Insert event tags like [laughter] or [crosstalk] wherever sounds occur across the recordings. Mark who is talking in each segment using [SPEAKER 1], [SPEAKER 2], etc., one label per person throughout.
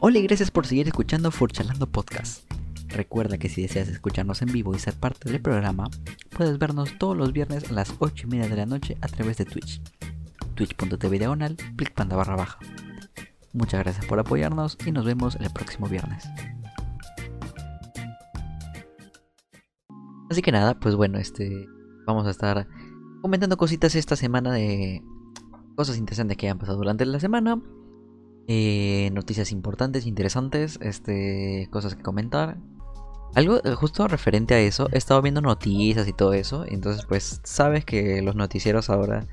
[SPEAKER 1] Hola y gracias por seguir escuchando Furchalando Podcast. Recuerda que si deseas escucharnos en vivo y ser parte del programa, puedes vernos todos los viernes a las 8 y media de la noche a través de Twitch. Twitch.tv diagonal, panda barra baja. Muchas gracias por apoyarnos y nos vemos el próximo viernes. Así que nada, pues bueno, este vamos a estar comentando cositas esta semana de cosas interesantes que hayan pasado durante la semana. Eh, noticias importantes, interesantes, este, cosas que comentar. Algo eh, justo referente a eso, he estado viendo noticias y todo eso, entonces pues sabes que los noticieros ahora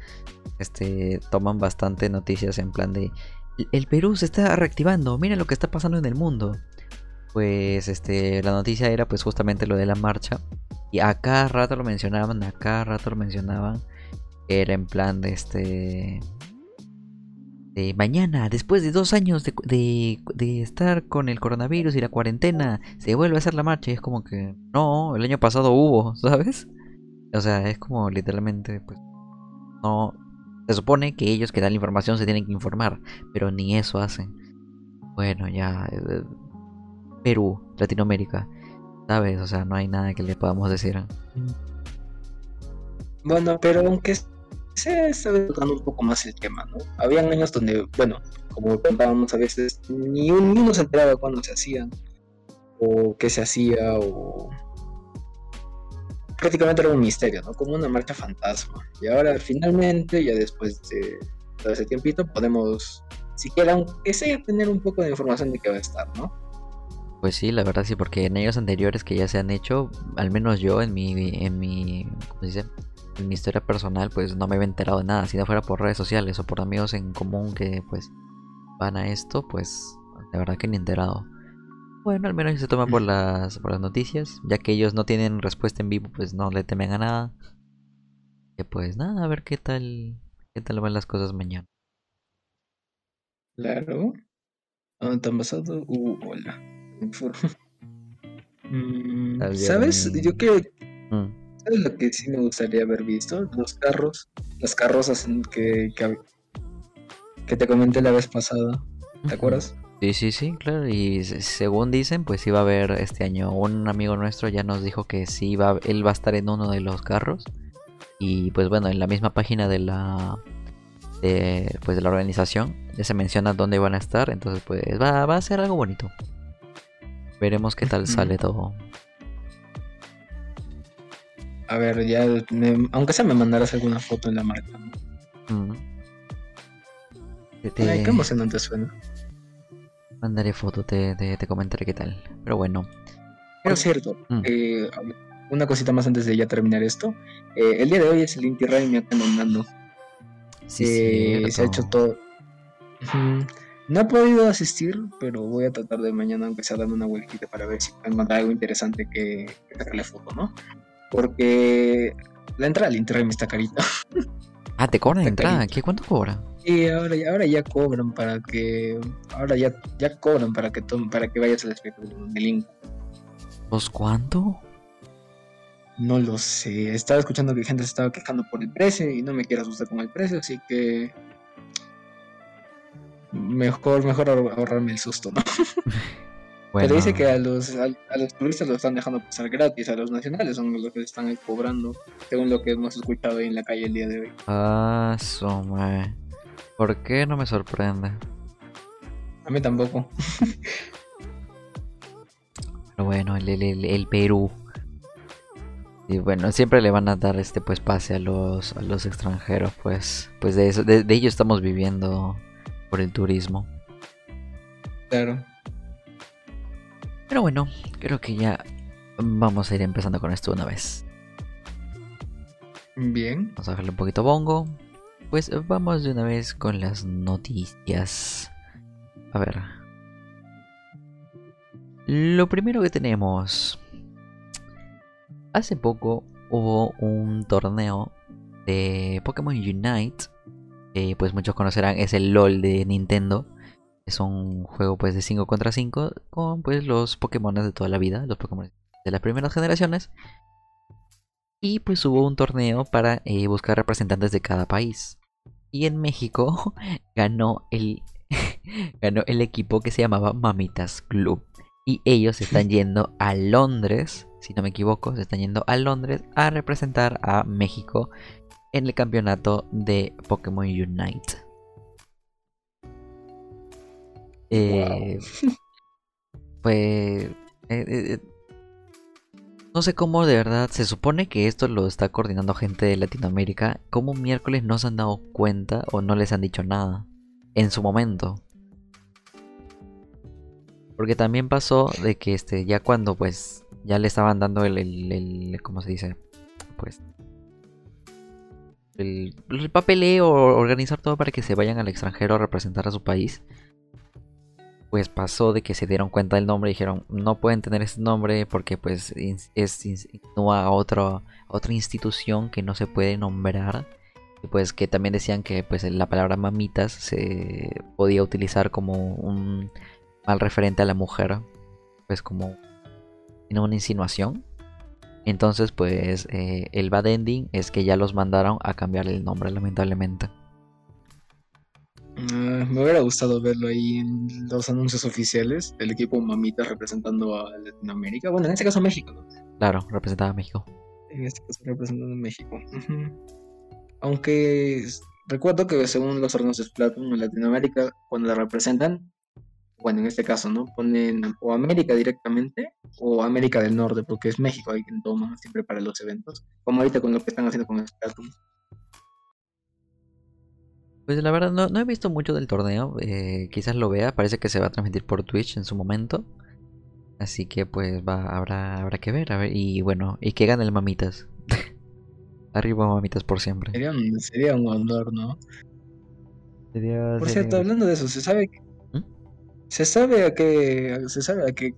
[SPEAKER 1] este, toman bastante noticias en plan de el Perú se está reactivando, mira lo que está pasando en el mundo. Pues este, la noticia era pues justamente lo de la marcha y a cada rato lo mencionaban, a cada rato lo mencionaban. Era en plan de este mañana, después de dos años de, estar con el coronavirus y la cuarentena, se vuelve a hacer la marcha y es como que, no, el año pasado hubo, [laughs] ¿sabes? O sea, es como literalmente, pues, no, se supone que ellos que dan la información se tienen que informar, pero ni eso hacen. Bueno, ya, eh, Perú, Latinoamérica, ¿sabes? O sea, no hay nada que le podamos decir.
[SPEAKER 2] Bueno, pero aunque se estaba tocando un poco más el tema, ¿no? Habían años donde, bueno, como contábamos a veces, ni, uno se enteraba cuándo se hacían, o qué se hacía, o prácticamente era un misterio, ¿no? Como una marcha fantasma. Y ahora finalmente, ya después de todo ese tiempito, podemos, siquiera aunque sea, tener un poco de información de qué va a estar, ¿no?
[SPEAKER 1] Pues sí, la verdad sí, porque en años anteriores que ya se han hecho, al menos yo en mi, en mi, ¿cómo se dice? En mi historia personal pues no me había enterado de nada, si no fuera por redes sociales o por amigos en común que pues van a esto, pues la verdad que ni enterado. Bueno, al menos se toma por las, por las noticias, ya que ellos no tienen respuesta en vivo, pues no le temen a nada. Que pues nada, a ver qué tal, qué tal van las cosas mañana.
[SPEAKER 2] Claro. ¿Dónde te han pasado? Uh, hola. [laughs] Mm, ¿Sabes? Yo creo... Mm. ¿Sabes lo que sí me gustaría haber visto? Los carros, las carrozas que, que, te comenté la vez pasada. ¿Te acuerdas?
[SPEAKER 1] Sí, sí, sí, claro. Y según dicen, pues iba a haber este año. Un amigo nuestro ya nos dijo que sí iba, él va a estar en uno de los carros. Y pues bueno, en la misma página de la de, pues de la organización ya se menciona dónde van a estar. Entonces pues va, va a ser algo bonito. Veremos qué tal sale todo.
[SPEAKER 2] A ver, ya, aunque sea me mandarás alguna foto en la marca. Mm. Ay, qué emocionante suena.
[SPEAKER 1] Mandaré foto, te, te, comentaré qué tal. Pero bueno.
[SPEAKER 2] Por cierto, mm. eh, una cosita más antes de ya terminar esto. Eh, el día de hoy es el Inti Raymi acá en Sí, eh, se ha hecho todo. No he podido asistir, pero voy a tratar de mañana, aunque sea darme una vueltita para ver si pueden mandar algo interesante que, que sacarle foto, ¿no? Porque la entrada al Interrail está carita.
[SPEAKER 1] Ah, ¿te cobran la entrada? ¿Qué cuánto cobra?
[SPEAKER 2] Sí, ahora, ahora ya cobran para que. Ahora ya, ya cobran para que para que vayas al espectáculo de link.
[SPEAKER 1] ¿Pues cuánto?
[SPEAKER 2] No lo sé. Estaba escuchando que gente se estaba quejando por el precio y no me quiero asustar con el precio, así que. Mejor, mejor ahorrarme el susto, ¿no? [laughs] Pero dice que a los, a, los turistas lo están dejando pasar gratis, a los nacionales son los que están cobrando, según lo que hemos escuchado ahí en la calle el día de hoy.
[SPEAKER 1] Ah, suma. ¿Por qué no me sorprende?
[SPEAKER 2] A mí tampoco.
[SPEAKER 1] Pero bueno, el, el, el, Perú. Y bueno, siempre le van a dar este pues pase a los, a los extranjeros, pues, pues de eso, de, de ello estamos viviendo por el turismo.
[SPEAKER 2] Claro.
[SPEAKER 1] Pero bueno, creo que ya vamos a ir empezando con esto una vez.
[SPEAKER 2] Bien.
[SPEAKER 1] Vamos a dejarle un poquito bongo. Pues vamos de una vez con las noticias. A ver. Lo primero que tenemos. Hace poco hubo un torneo de Pokémon Unite. Que pues muchos conocerán, es el LOL de Nintendo es un juego pues de 5 contra 5 con pues los Pokémon de toda la vida, los Pokémon de las primeras generaciones. Y pues hubo un torneo para eh, buscar representantes de cada país. Y en México [laughs] ganó el, [laughs] ganó el equipo que se llamaba Mamitas Club. Y ellos están yendo a Londres, si no me equivoco, se están yendo a Londres a representar a México en el campeonato de Pokémon Unite. Eh, [laughs] pues eh, eh, no sé cómo de verdad se supone que esto lo está coordinando gente de Latinoamérica. ¿Cómo miércoles no se han dado cuenta o no les han dicho nada en su momento? Porque también pasó de que este ya cuando pues ya le estaban dando el, el, ¿cómo se dice? Pues el, el papeleo, organizar todo para que se vayan al extranjero a representar a su país pues pasó de que se dieron cuenta del nombre y dijeron no pueden tener ese nombre porque pues es insinúa a otra otra institución que no se puede nombrar y pues que también decían que pues la palabra mamitas se podía utilizar como un mal referente a la mujer pues como en una insinuación. Entonces pues eh, el bad ending es que ya los mandaron a cambiar el nombre lamentablemente
[SPEAKER 2] Ah, me hubiera gustado verlo ahí en los anuncios oficiales del equipo Mamita representando a Latinoamérica. Bueno, en este caso México, ¿no?
[SPEAKER 1] Claro, representaba a México.
[SPEAKER 2] En este caso representando a México. Aunque recuerdo que según los órganos de Splatoon en Latinoamérica, cuando la representan, bueno, en este caso, ¿no? Ponen o América directamente o América del Norte, porque es México hay quien toma siempre para los eventos, como ahorita con lo que están haciendo con Splatoon.
[SPEAKER 1] Pues la verdad no, he visto mucho del torneo, eh, quizás lo vea, parece que se va a transmitir por Twitch en su momento. Así que pues va, habrá, habrá que ver, a ver, y bueno, y que gane el Mamitas. [laughs] Arriba Mamitas por siempre.
[SPEAKER 2] Sería un, honor, ¿no? por cierto, hablando de eso, ¿se sabe ¿Mm? ¿Se sabe a qué se sabe a qué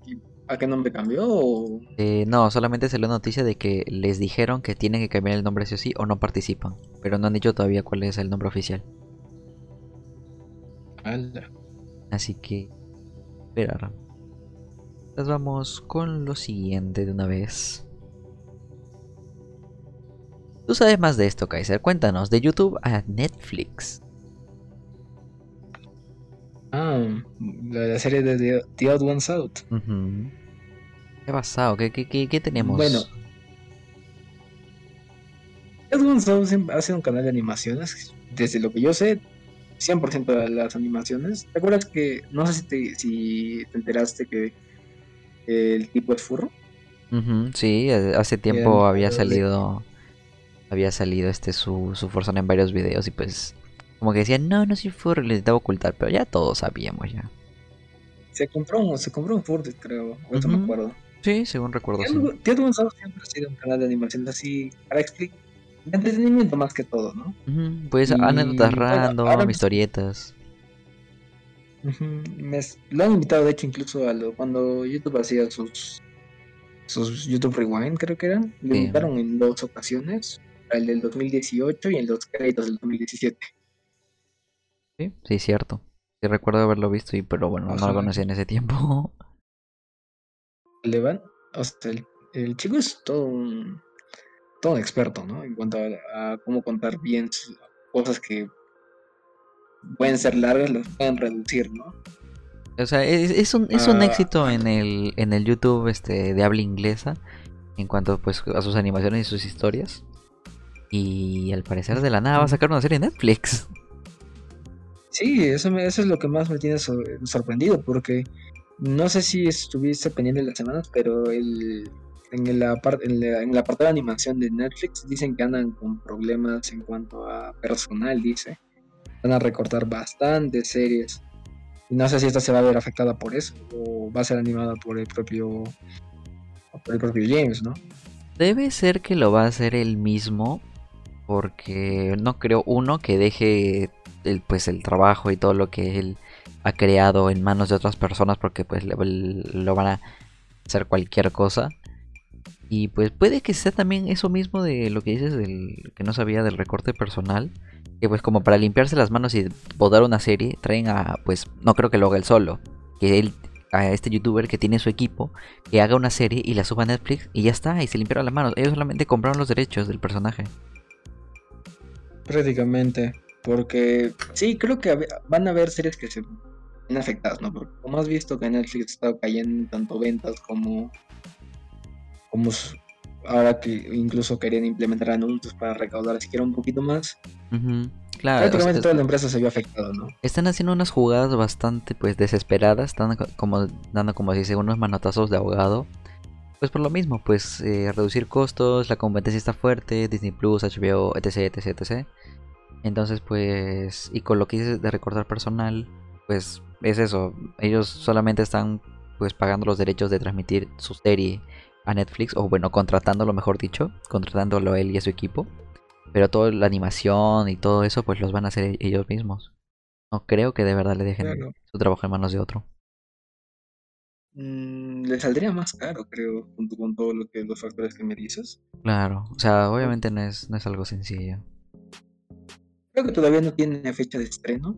[SPEAKER 2] a qué nombre cambió
[SPEAKER 1] eh, no, solamente se la noticia de que les dijeron que tienen que cambiar el nombre sí o sí o no participan, pero no han dicho todavía cuál es el nombre oficial. Así que, esperar. Nos vamos con lo siguiente de una vez. Tú sabes más de esto, Kaiser. Cuéntanos, de YouTube a Netflix.
[SPEAKER 2] Ah, la, serie de The, Odd Ones Out.
[SPEAKER 1] ¿Qué ha pasado? ¿Qué, qué, tenemos?
[SPEAKER 2] Bueno, The Odd Ones Out ha sido un canal de animaciones. Desde lo que yo sé, 100% de las animaciones. ¿Te acuerdas que, no sé si te, si te enteraste que el tipo es furro?
[SPEAKER 1] sí, eh, hace tiempo había salido, había salido este su, su en varios videos y pues como que decían, no, no soy furro, le intentaba ocultar, pero ya todos sabíamos ya.
[SPEAKER 2] Se compró un, se compró un furro, creo, o eso me acuerdo.
[SPEAKER 1] Sí, según recuerdo.
[SPEAKER 2] Tío sí. siempre ha sido un canal de animación así para explicar de entretenimiento más que todo, ¿no?
[SPEAKER 1] Pues anécdotas random, historietas.
[SPEAKER 2] lo han invitado, de hecho, incluso a lo, cuando YouTube hacía sus sus YouTube Rewind, creo que eran. Lo invitaron en dos ocasiones, el del 2018 y en los créditos del 2017.
[SPEAKER 1] Sí, sí, cierto. Sí, recuerdo haberlo visto, y, pero bueno, no lo conocía en ese tiempo.
[SPEAKER 2] Levan, o sea, el chico es todo un todo un experto, ¿no? En cuanto a, cómo contar bien cosas que pueden ser largas, las pueden reducir, ¿no?
[SPEAKER 1] O sea, es, un, es un ah, éxito en el, en el YouTube este, de habla inglesa en cuanto pues a sus animaciones y sus historias. Y al parecer de la nada va a sacar una serie en Netflix.
[SPEAKER 2] Sí, eso, eso es lo que más me tiene sorprendido, porque no sé si estuviste pendiente de las semanas, pero el, en el, en, en apartado de animación de Netflix dicen que andan con problemas en cuanto a personal, dice. Van a recortar bastantes series. Y no sé si esta se va a ver afectada por eso o va a ser animada por el propio por el propio James, ¿no?
[SPEAKER 1] Debe ser que lo va a hacer él mismo porque no creo uno que deje el, pues el trabajo y todo lo que él ha creado en manos de otras personas porque pues lo van a hacer cualquier cosa y pues puede que sea también eso mismo de lo que dices del que no sabía del recorte personal. Que pues como para limpiarse las manos y podar una serie, traen a, pues no creo que lo haga él solo. Que él, a este youtuber que tiene su equipo, que haga una serie y la suba a Netflix y ya está, y se limpiaron las manos. Ellos solamente compraron los derechos del personaje.
[SPEAKER 2] Prácticamente. Porque sí, creo que van a haber series que se afectadas, ¿no? Porque como has visto que Netflix está cayendo tanto ventas como, como ahora que incluso querían implementar anuncios para recaudar siquiera un poquito más. Claro, Prácticamente toda la empresa se vio afectada, ¿no?
[SPEAKER 1] Están haciendo unas jugadas bastante pues desesperadas, están como dando como dice unos manotazos de ahogado. Pues por lo mismo, pues eh, reducir costos, la competencia está fuerte, Disney Plus, HBO, etc, etc, etc. Entonces pues, y con lo que dices de recortar personal, pues es eso, ellos solamente están pues pagando los derechos de transmitir su serie a Netflix, o bueno, contratándolo mejor dicho, contratándolo a él y a su equipo. Pero toda la animación y todo eso, pues los van a hacer ellos mismos. No creo que de verdad le dejen su trabajo en manos de otro.
[SPEAKER 2] Mm, le saldría más caro, creo, junto con todo lo que los factores que me dices.
[SPEAKER 1] Claro, o sea, obviamente no es, no es algo sencillo.
[SPEAKER 2] Creo que todavía no tiene fecha de estreno.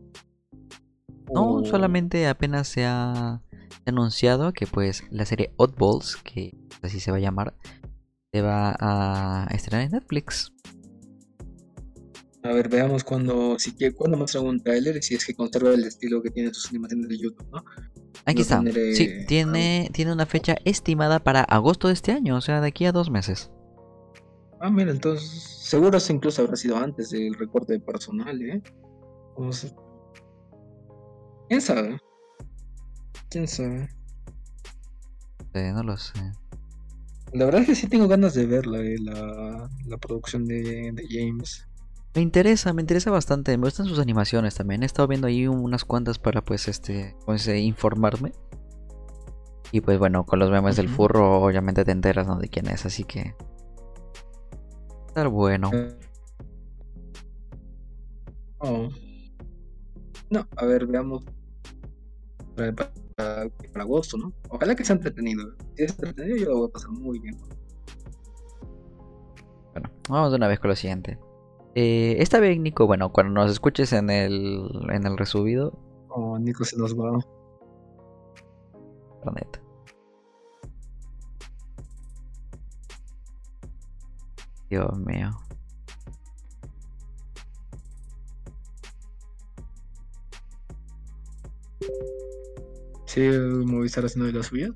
[SPEAKER 1] No, solamente apenas se ha anunciado que pues la serie Oddballs, que así se va a llamar, se va a estrenar en Netflix.
[SPEAKER 2] A ver, veamos cuando, si quiere, cuando muestra un tráiler, si es que conserva el estilo que tiene sus animaciones de YouTube, ¿no?
[SPEAKER 1] Aquí está. Sí, tiene, tiene una fecha estimada para agosto de este año, o sea, de aquí a dos meses.
[SPEAKER 2] Ah, mira, entonces, seguro eso incluso habrá sido antes del recorte de personal, ¿eh? ¿Quién sabe? ¿Quién sabe?
[SPEAKER 1] no lo sé.
[SPEAKER 2] La verdad es que sí tengo ganas de verla, eh, la, la producción de, de James.
[SPEAKER 1] Me interesa, me interesa bastante. Me gustan sus animaciones también. He estado viendo ahí unas cuantas para pues este, pues, eh, informarme. Y pues bueno, con los memes del furro obviamente te enteras ¿no? de quién es, así que... Estar bueno. Eh.
[SPEAKER 2] Oh. No, a ver, veamos. Para, agosto, ¿no? Ojalá que sea entretenido. Si es entretenido yo lo voy a pasar muy bien.
[SPEAKER 1] Bueno, vamos de una vez con lo siguiente. Eh, esta vez, Nico, bueno, cuando nos escuches en el, en el resubido.
[SPEAKER 2] Oh, Nico se nos va.
[SPEAKER 1] Planeta. Dios mío.
[SPEAKER 2] ¿Sí Movistar haciendo de las suyas?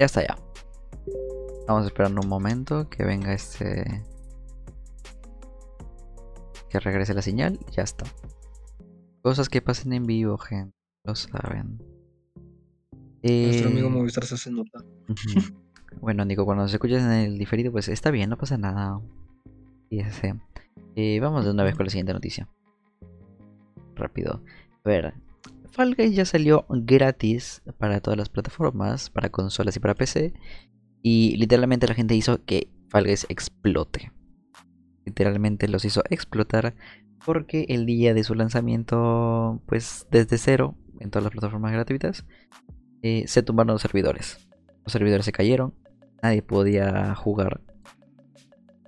[SPEAKER 1] Ya está ya. Estamos esperando un momento que venga este que regrese la señal ya está. Cosas que pasen en vivo, gente. Lo saben.
[SPEAKER 2] Nuestro amigo eh, Movistar se hace nota.
[SPEAKER 1] bueno, digo, cuando se escuches en el diferido, pues está bien, no pasa nada. Y ese. Eh, vamos de una vez con la siguiente noticia. Rápido. A ver, Fall Guys ya salió gratis para todas las plataformas, para consolas y para PC. Y literalmente la gente hizo que Fall Guys explote literalmente los hizo explotar porque el día de su lanzamiento, pues desde cero, en todas las plataformas gratuitas, eh, se tumbaron los servidores. Los servidores se cayeron, nadie podía jugar.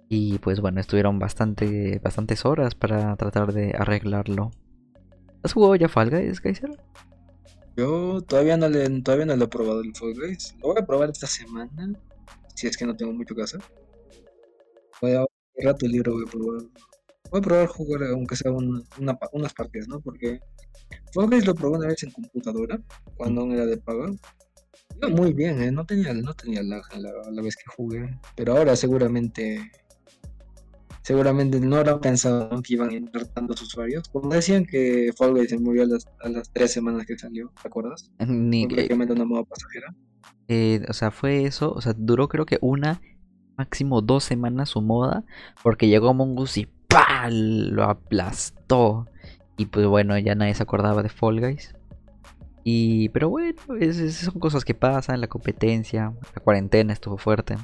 [SPEAKER 1] Y pues bueno, estuvieron bastante, bastantes horas para tratar de arreglarlo. ¿Has jugado ya Fall Guys, Kaiser?
[SPEAKER 2] Yo todavía no, le, todavía no lo he probado el Fall Guys. Lo voy a probar esta semana, si es que no tengo mucho que hacer. Voy a rato libre voy a probar. Voy a probar jugar aunque sea unas partidas, ¿no? Porque Fall lo probé una vez en computadora, cuando aún era de paga. Iba muy bien, ¿eh? No tenía, no tenía lag la, la vez que jugué. Pero ahora seguramente seguramente no habrán pensado que iban a entrar tantos usuarios. Como decían que Fall Guys se murió a las, a las tres semanas que salió, ¿te acuerdas? Ni que... una moda pasajera.
[SPEAKER 1] Eh, o sea, fue eso, o sea, duró creo que una máximo dos semanas su moda, porque llegó Mongoose y ¡pah! lo aplastó. Y pues bueno, ya nadie se acordaba de Fall Guys. Y, pero bueno, son cosas que pasan, la competencia, la cuarentena estuvo fuerte.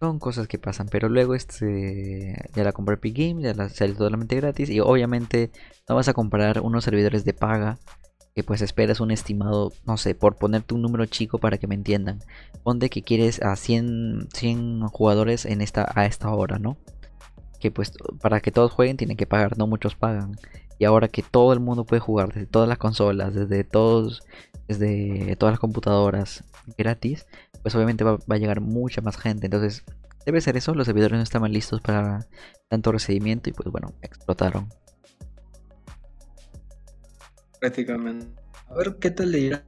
[SPEAKER 1] Son cosas que pasan, pero luego este ya la compré Epic Games, ya la salió totalmente gratis y obviamente no vas a comprar unos servidores de paga que pues esperas un estimado, no sé, por ponerte un número chico para que me entiendan. Ponte que quieres a 100, 100 jugadores en esta, a esta hora, ¿no? Que pues para que todos jueguen tienen que pagar, no muchos pagan. Y ahora que todo el mundo puede jugar desde todas las consolas, desde todos, desde todas las computadoras gratis, pues obviamente va, a llegar mucha más gente. Entonces debe ser eso, los servidores no estaban listos para tanto recibimiento y pues bueno, explotaron.
[SPEAKER 2] prácticamente. A ver qué tal le irá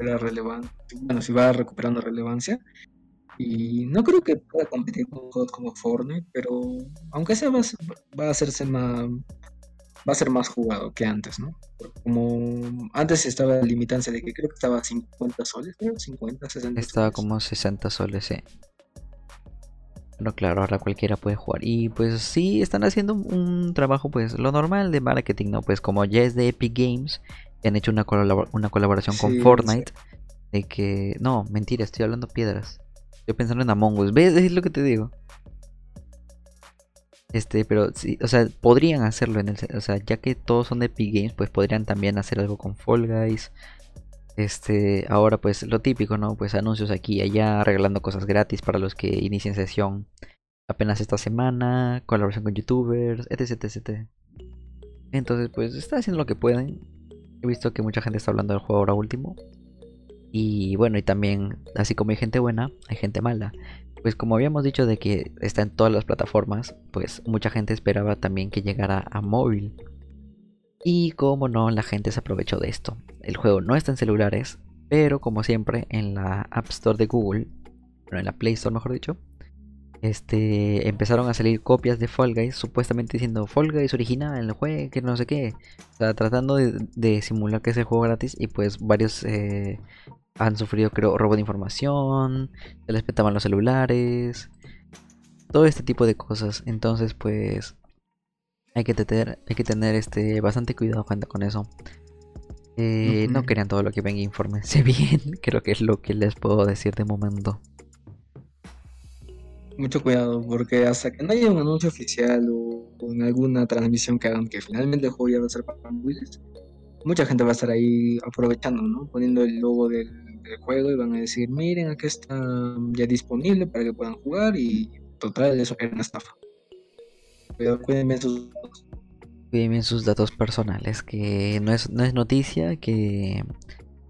[SPEAKER 2] la relevante. Bueno, si va recuperando relevancia. Y no creo que pueda competir con juegos como Fortnite, pero aunque sea va, va a hacerse más va a ser más jugado que antes, ¿no? como antes estaba la limitancia de que creo que estaba a 50 soles, creo, 50, 60
[SPEAKER 1] Estaba como 60 soles, sí. Pero claro, ahora cualquiera puede jugar. Y pues sí, están haciendo un trabajo, pues lo normal de marketing, ¿no? Pues como ya es de Epic Games, han hecho una, una colaboración con Fortnite. De que. No, mentira, estoy hablando piedras. Estoy pensando en Among Us. ¿Ves? Es lo que te digo. Este, pero sí, o sea, podrían hacerlo en el, o sea, ya que todos son de Epic Games, pues podrían también hacer algo con Fall Guys. Este, ahora pues lo típico, ¿no? Pues anuncios aquí y allá, regalando cosas gratis para los que inician sesión apenas esta semana, colaboración con youtubers, etc, etc. Entonces, pues está haciendo lo que pueden. He visto que mucha gente está hablando del juego ahora último. Y bueno, y también, así como hay gente buena, hay gente mala. Pues como habíamos dicho de que está en todas las plataformas, pues mucha gente esperaba también que llegara a móvil. Y como no, la gente se aprovechó de esto. El juego no está en celulares, pero como siempre en la App Store de Google, bueno, en la Play Store mejor dicho, este, empezaron a salir copias de Fall Guys, supuestamente diciendo Fall Guys original, el juego, que no sé qué. O sea, tratando de, simular que es el juego gratis y pues varios eh, han sufrido, creo, robo de información, se les petaban los celulares, todo este tipo de cosas. Entonces, pues, hay que tener, hay que tener este, bastante cuidado con eso. Eh, no querían todo lo que venga, infórmense [laughs] bien. Creo que es lo que les puedo decir de momento.
[SPEAKER 2] Mucho cuidado, porque hasta que no haya un anuncio oficial o, en alguna transmisión que hagan que finalmente el juego ya va a ser para móviles, mucha gente va a estar ahí aprovechando, ¿no? Poniendo el logo del, juego y van a decir, miren, aquí está ya disponible para que puedan jugar y total, eso era una estafa. Pero cuiden bien sus datos.
[SPEAKER 1] Cuiden bien sus datos personales, que no es, no es noticia, que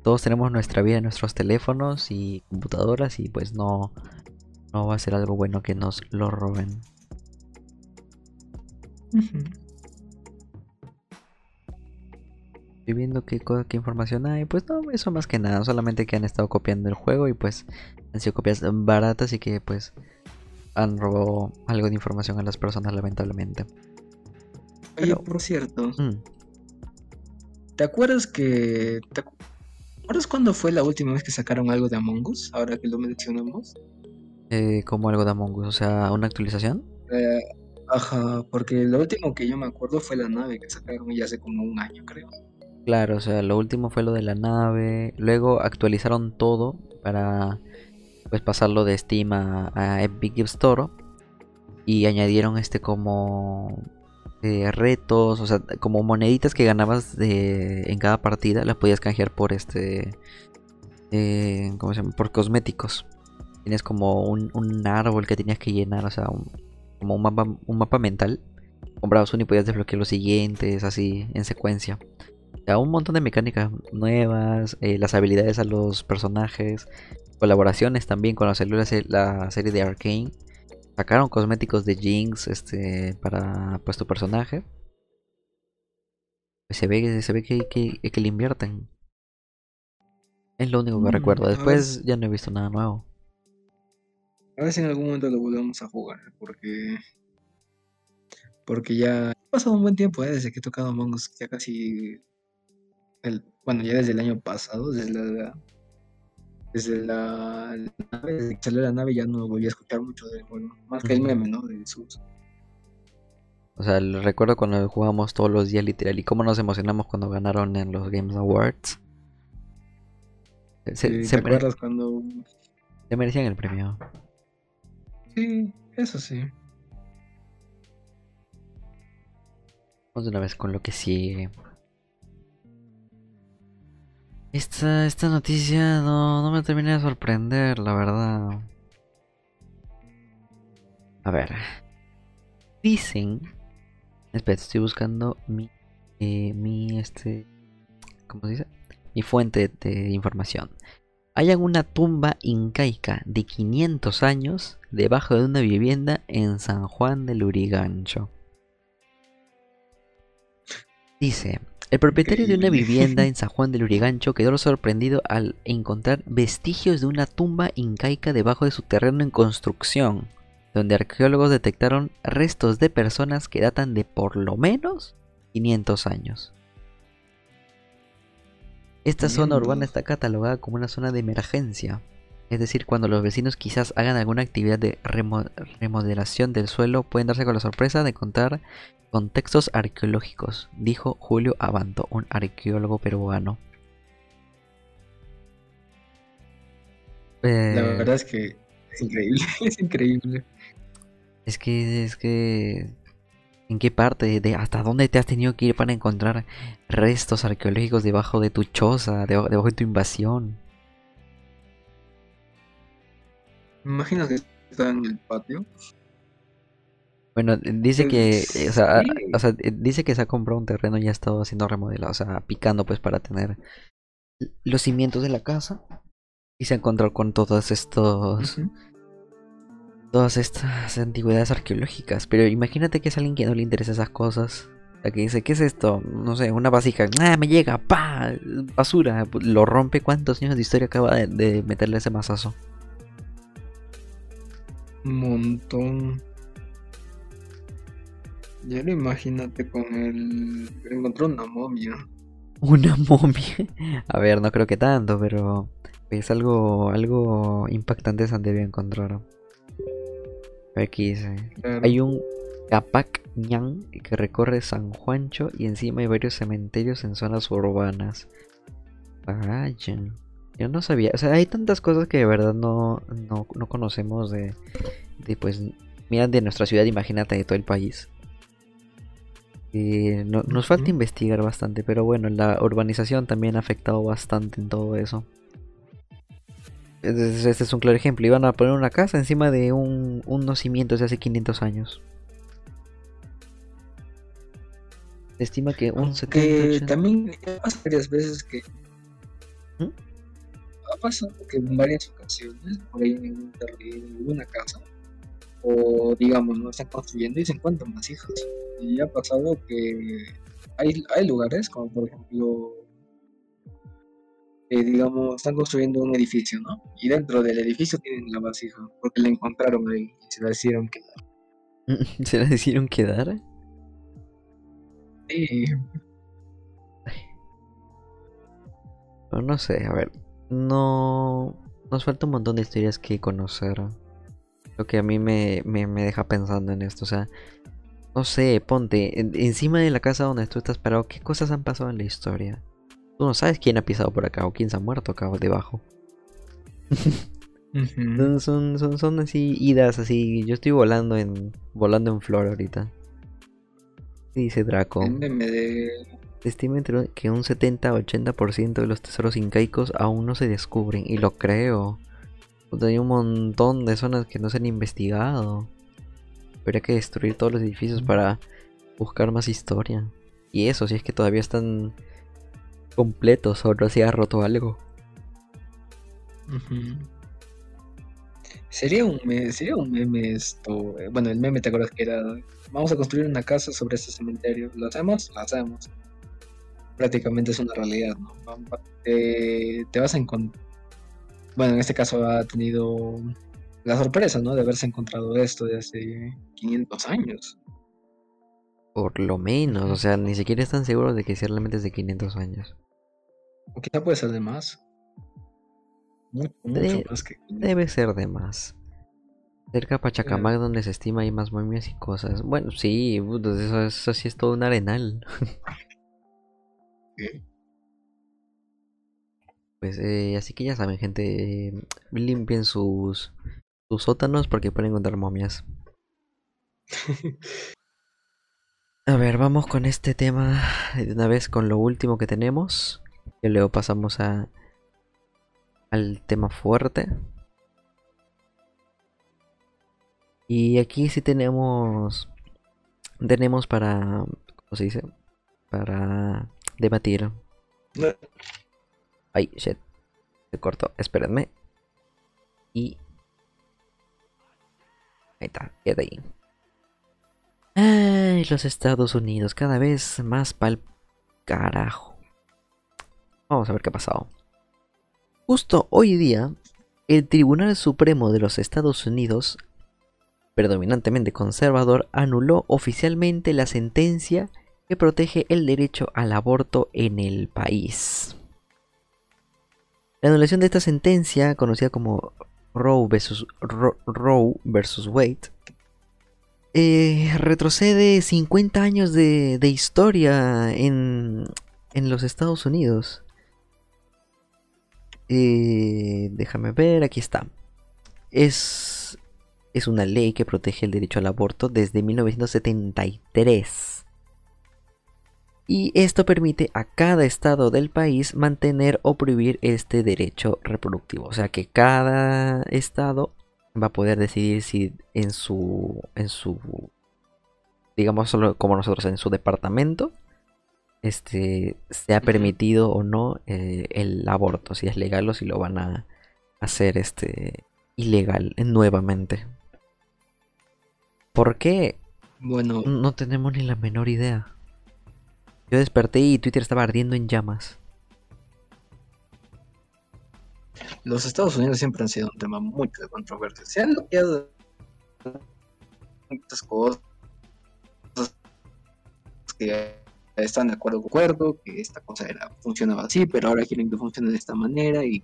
[SPEAKER 1] todos tenemos nuestra vida en nuestros teléfonos y computadoras y pues no, no va a ser algo bueno que nos lo roben. Estoy viendo qué, qué información hay. Pues no, eso más que nada. Solamente que han estado copiando el juego y pues han sido copias baratas y que pues han robado algo de información a las personas lamentablemente.
[SPEAKER 2] Oye, por cierto. Mm. ¿Te acuerdas que... ¿Te acuerdas cuándo fue la última vez que sacaron algo de Among Us? Ahora que lo mencionamos.
[SPEAKER 1] Eh, como algo de Among Us, o sea, una actualización.
[SPEAKER 2] Eh, ajá, porque lo último que yo me acuerdo fue la nave que sacaron ya hace como un año, creo.
[SPEAKER 1] Claro, o sea, lo último fue lo de la nave. Luego actualizaron todo para pues pasarlo de Steam a, Epic Store y añadieron este como eh, retos, o sea, como moneditas que ganabas de, en cada partida, las podías canjear por este, eh, ¿cómo se llama? Por cosméticos. Tienes como un, un, árbol que tenías que llenar, o sea, como un mapa, un mapa mental. Comprabas uno y podías desbloquear los siguientes, así, en secuencia. Un montón de mecánicas nuevas, eh, las habilidades a los personajes, colaboraciones también con la, células, la serie de Arkane. Sacaron cosméticos de Jinx este, para pues, tu personaje. Pues se ve, se ve que, que, le invierten. Es lo único que mm, recuerdo. Después ya no he visto nada nuevo.
[SPEAKER 2] A ver si en algún momento lo volvemos a jugar, porque. Porque ya ha pasado un buen tiempo, ¿eh? desde que he tocado Among Us, ya casi. El, bueno, ya desde el año pasado, desde la. Desde la, nave, desde que salió la nave, ya no volví a escuchar mucho del juego. Más que el meme, ¿no? De sus.
[SPEAKER 1] O sea, recuerdo cuando jugábamos todos los días literal y cómo nos emocionamos cuando ganaron en los Games Awards.
[SPEAKER 2] Se, ¿Te acuerdas cuando
[SPEAKER 1] se merecían el premio?
[SPEAKER 2] Sí, eso sí.
[SPEAKER 1] Vamos de una vez con lo que sigue. Esta, esta noticia no, no me termina de sorprender, la verdad. A ver. Dicen. Espera, estoy buscando mi. Eh, mi este. ¿Cómo se dice? Mi fuente de información hay una tumba incaica de 500 años debajo de una vivienda en San Juan del Urigancho. Dice, El propietario de una vivienda en [laughs] San Juan del Urigancho quedó sorprendido al encontrar vestigios de una tumba incaica debajo de su terreno en construcción, donde arqueólogos detectaron restos de personas que datan de por lo menos 500 años. Esta zona urbana está catalogada como una zona de emergencia, es decir, cuando los vecinos quizás hagan alguna actividad de remodelación del suelo, pueden darse con la sorpresa de encontrar contextos arqueológicos, dijo Julio Abanto, un arqueólogo peruano.
[SPEAKER 2] la eh, verdad es que es increíble, [laughs] es increíble.
[SPEAKER 1] Es que, es que ¿En qué parte? De, ¿Hasta dónde te has tenido que ir para encontrar restos arqueológicos debajo de tu choza, debajo, de tu invasión?
[SPEAKER 2] Me imagino que está en el patio.
[SPEAKER 1] Bueno, dice que, eh, o sea, o sea, eh, dice que se ha comprado un terreno y ha estado haciendo remodelado, o sea, picando pues para tener los cimientos de la casa y se ha encontrado con todos estos todas estas antigüedades arqueológicas. Pero imagínate que es alguien que no le interesa esas cosas. La que dice, ¿qué es esto? No sé, una vasija. ¡Ah, me llega! ¡Pa! Basura. Lo rompe. ¿Cuántos años de historia acaba de, meterle ese mazazo?
[SPEAKER 2] Un montón. Ya lo imagínate con el... Encontró una momia.
[SPEAKER 1] Una [laughs] momia. A ver, no creo que tanto, pero es algo, algo impactante se han debido encontrar. Aquí dice. Hay un Capac Ñan que recorre San Juancho y encima hay varios cementerios en zonas urbanas. Vaya. Yo no sabía. O sea, hay tantas cosas que de verdad no, no, conocemos de, de, pues, mira, de nuestra ciudad, imagínate, de todo el país. Y nos falta investigar bastante, pero bueno, la urbanización también ha afectado bastante en todo eso. Este es un claro ejemplo. Iban a poner una casa encima de un, unos cimientos de hace 500 años. Se estima que un
[SPEAKER 2] 70, También pasa varias veces que... ¿Mm? Ha pasado que en varias ocasiones, por ahí en una casa, o digamos, no están construyendo y se encuentran más hijos. Y ha pasado que hay, hay lugares, como por ejemplo eh, digamos, están construyendo un edificio, ¿no? Y dentro del edificio tienen la vasija, porque la encontraron ahí y se la hicieron quedar. [laughs]
[SPEAKER 1] ¿Se la hicieron quedar?
[SPEAKER 2] Sí.
[SPEAKER 1] no sé, a ver, no... Nos falta un montón de historias que conocer. Lo que a mí me, me, me deja pensando en esto, o sea... No sé, ponte, encima de la casa donde tú estás parado, ¿qué cosas han pasado en la historia? Tú no sabes quién ha pisado por acá o quién se ha muerto acá debajo. son, son, son, así idas así. Yo estoy volando en volando en flor ahorita. Dice Draco. Se estima que un 70-80% de los tesoros incaicos aún no se descubren. Y lo creo. Hay un montón de zonas que no se han investigado. Habría que destruir todos los edificios para buscar más historia. Y eso, si es que todavía están completos o no se ha roto algo.
[SPEAKER 2] Sería un meme, sería un meme esto. Eh, bueno, el meme te acuerdas que era vamos a construir una casa sobre este cementerio. ¿Lo hacemos? Lo hacemos. Prácticamente es una realidad, ¿no? te vas a encontrar. Bueno, en este caso ha tenido la sorpresa, ¿no? De haberse encontrado esto de hace 500 años.
[SPEAKER 1] Por lo menos, o sea, ni siquiera están seguros de que sea realmente es de 500 años.
[SPEAKER 2] O quizá puede ser de más. Mucho, más que
[SPEAKER 1] Debe ser de más. Cerca de Pachacamac, donde se estima hay más momias y cosas. Bueno, sí, eso, eso sí es todo un arenal. [laughs] Pues eh, así que ya saben, gente, limpien sus, sus sótanos porque pueden encontrar momias. [laughs] A ver, vamos con este tema de una vez con lo último que tenemos. Y luego pasamos a al tema fuerte. Y aquí sí tenemos tenemos para ¿cómo se dice? Para debatir. Ay, shit. Se cortó. Espérenme. Y ahí está, queda ahí. Ay, los Estados Unidos, cada vez más pal carajo. Vamos a ver qué ha pasado. Justo hoy día, el Tribunal Supremo de los Estados Unidos, predominantemente conservador, anuló oficialmente la sentencia que protege el derecho al aborto en el país. La anulación de esta sentencia, conocida como Roe vs. Roe versus Wade, eh, retrocede 50 años de, historia en, los Estados Unidos. Eh, déjame ver, aquí está. Es, es una ley que protege el derecho al aborto desde 1973. Y esto permite a cada estado del país mantener o prohibir este derecho reproductivo. O sea que cada estado va a poder decidir si en su, en su, digamos solo como nosotros, en su departamento, este, se ha permitido o no eh, el aborto, si es legal o si lo van a hacer este, ilegal nuevamente. ¿Por qué? Bueno, no tenemos ni la menor idea. Yo desperté y Twitter estaba ardiendo en llamas.
[SPEAKER 2] los Estados Unidos siempre han sido un tema mucho de controversia. Se han bloqueado muchas cosas que están de acuerdo con acuerdo, que esta cosa era, funcionaba así, pero ahora quieren que funcione de esta manera y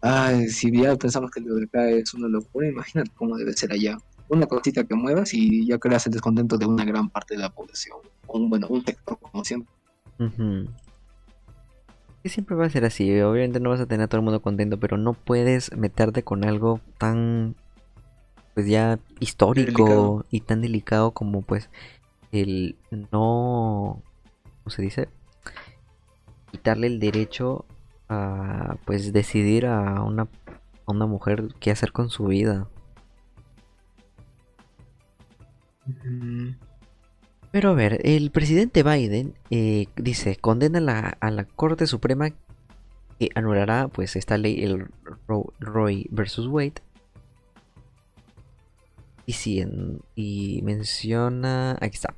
[SPEAKER 2] ay, si ya pensamos que el de acá es una locura, imagínate cómo debe ser allá. Una cosita que muevas y ya creas el descontento de una gran parte de la población. Un, bueno, un sector como siempre
[SPEAKER 1] siempre va a ser así. Obviamente no vas a tener a todo el mundo contento, pero no puedes meterte con algo tan, pues ya histórico y tan delicado como pues el no, ¿cómo se dice? Quitarle el derecho a pues decidir a una, a una mujer qué hacer con su vida. Pero a ver, el presidente Biden eh, dice, condena a la Corte Suprema que anulará pues esta ley, el Roy versus Wade. Y, sí, y menciona, aquí está,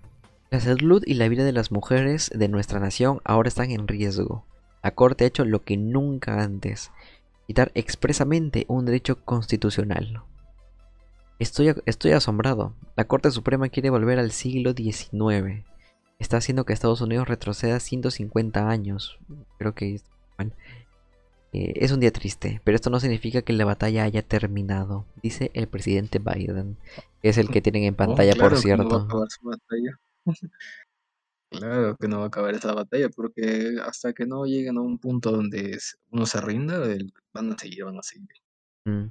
[SPEAKER 1] la salud y la vida de las mujeres de nuestra nación ahora están en riesgo. La Corte ha hecho lo que nunca antes, quitar expresamente un derecho constitucional. Estoy, estoy asombrado. La Corte Suprema quiere volver al siglo XIX. Está haciendo que Estados Unidos retroceda 150 años. Creo que es, eh, es un día triste, pero esto no significa que la batalla haya terminado, dice el presidente Biden, que es el que tienen en pantalla, por cierto. [laughs]
[SPEAKER 2] claro que no va a acabar esa batalla, porque hasta que no lleguen a un punto donde uno se rinda, van a seguir, van a seguir. Mm.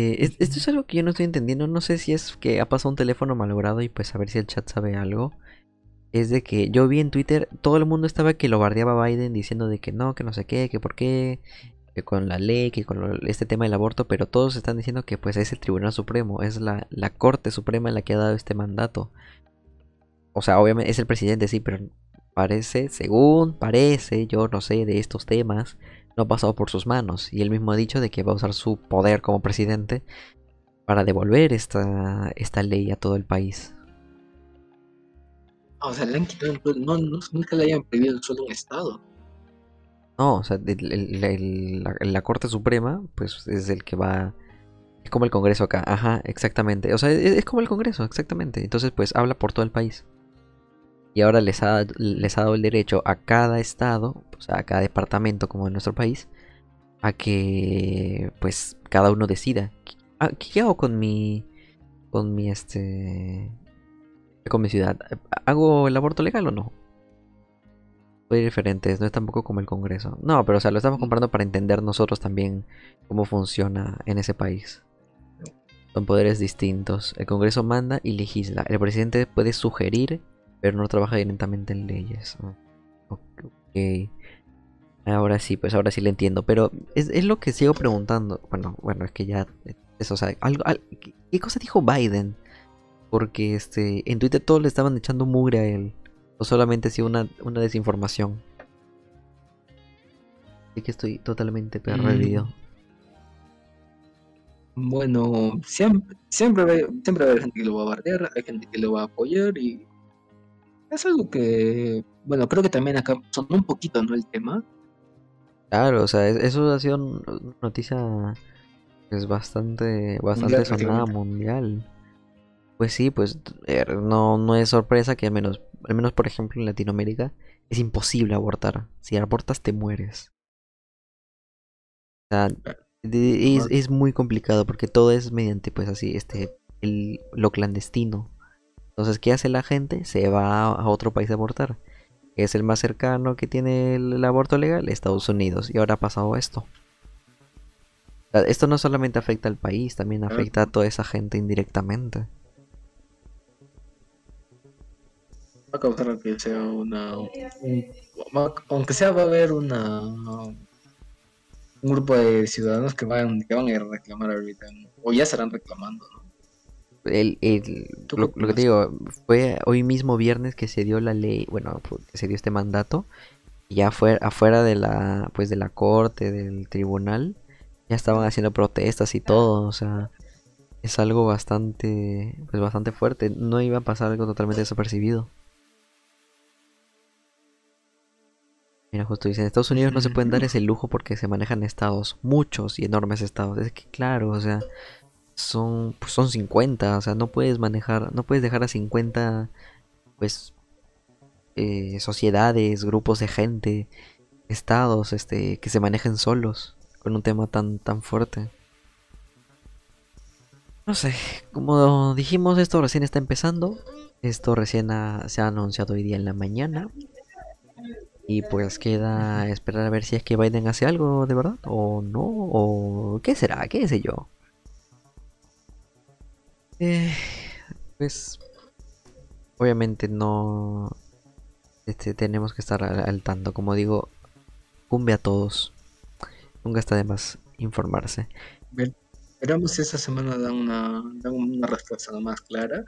[SPEAKER 1] Eh, esto es algo que yo no estoy entendiendo. No sé si es que ha pasado un teléfono malogrado y pues a ver si el chat sabe algo. Es de que yo vi en Twitter, todo el mundo estaba que lo bardeaba a Biden diciendo de que no, que no sé qué, que por qué, que con la ley, que con este tema del aborto, pero todos están diciendo que pues es el Tribunal Supremo, es la, la Corte Suprema la que ha dado este mandato. O sea, obviamente es el presidente, sí, pero parece, según parece, yo no sé de estos temas, no ha pasado por sus manos. Y él mismo ha dicho de que va a usar su poder como presidente para devolver esta, esta ley a todo el país.
[SPEAKER 2] O sea, le han quitado, no, nunca le hayan prohibido solo un estado.
[SPEAKER 1] No, o sea, la, Corte Suprema, pues es el que va. Es como el Congreso acá, ajá, exactamente. O sea, es, es, como el Congreso, exactamente. Entonces, pues habla por todo el país. Y ahora les ha, les ha dado el derecho a cada estado, o sea, a cada departamento como en nuestro país, a que pues cada uno decida. Ah, ¿Qué hago con mi. con mi este. con mi ciudad? ¿Hago el aborto legal o no? Puede diferentes, no es tampoco como el Congreso. No, pero o sea, lo estamos comprando para entender nosotros también cómo funciona en ese país. Son poderes distintos. El Congreso manda y legisla. El presidente puede sugerir pero no trabaja directamente en leyes. Ok. Ahora sí, pues ahora sí le entiendo. Pero es, lo que sigo preguntando. Bueno, bueno, es que ya. Eso, o sea, algo, ¿qué cosa dijo Biden? Porque este en Twitter todos le estaban echando mugre a él. O solamente ha sido una, una desinformación. Así que estoy totalmente perdido.
[SPEAKER 2] Bueno, siempre, siempre, siempre va a haber gente que lo va a bardear, hay gente que lo va a apoyar y es algo que bueno, creo que también acá son un poquito, ¿no? El tema.
[SPEAKER 1] Claro, o sea, eso ha sido una noticia es bastante, bastante sonada mundial. Pues sí, pues er, no, no es sorpresa que al menos, al menos por ejemplo en Latinoamérica es imposible abortar. Si abortas te mueres. O sea, es, es muy complicado porque todo es mediante pues así, este, el, lo clandestino. Entonces, ¿qué hace la gente? Se va a otro país a abortar. Es el más cercano que tiene el, aborto legal, Estados Unidos. Y ahora ha pasado esto. Esto no solamente afecta al país, también afecta a toda esa gente indirectamente.
[SPEAKER 2] Va a causar que sea una. aunque sea, va a haber una. Un grupo de ciudadanos que van, que van a reclamar ahorita. O ya estarán reclamando, ¿no?
[SPEAKER 1] El, lo, que te digo, fue hoy mismo viernes que se dio la ley, bueno, que se dio este mandato, y ya fue afuera de la, pues de la corte, del tribunal, ya estaban haciendo protestas y todo, o sea, es algo bastante, pues bastante fuerte, no iba a pasar algo totalmente desapercibido. Mira, justo dice, en Estados Unidos no se pueden dar [laughs] ese lujo porque se manejan estados, muchos y enormes estados. Es que claro, o sea, son, pues son 50, o sea, no puedes manejar, no puedes dejar a 50, pues, eh, sociedades, grupos de gente, estados, este, que se manejen solos con un tema tan, tan fuerte. No sé, como dijimos, esto recién está empezando. Esto recién se ha anunciado hoy día en la mañana. Y pues queda esperar a ver si es que Biden hace algo de verdad o no. O qué será, qué sé yo. Eh, pues obviamente no este, tenemos que estar al, tanto. Como digo, cumbe a todos. Nunca está de más informarse.
[SPEAKER 2] Esperamos si esa semana dan una, dan una respuesta más clara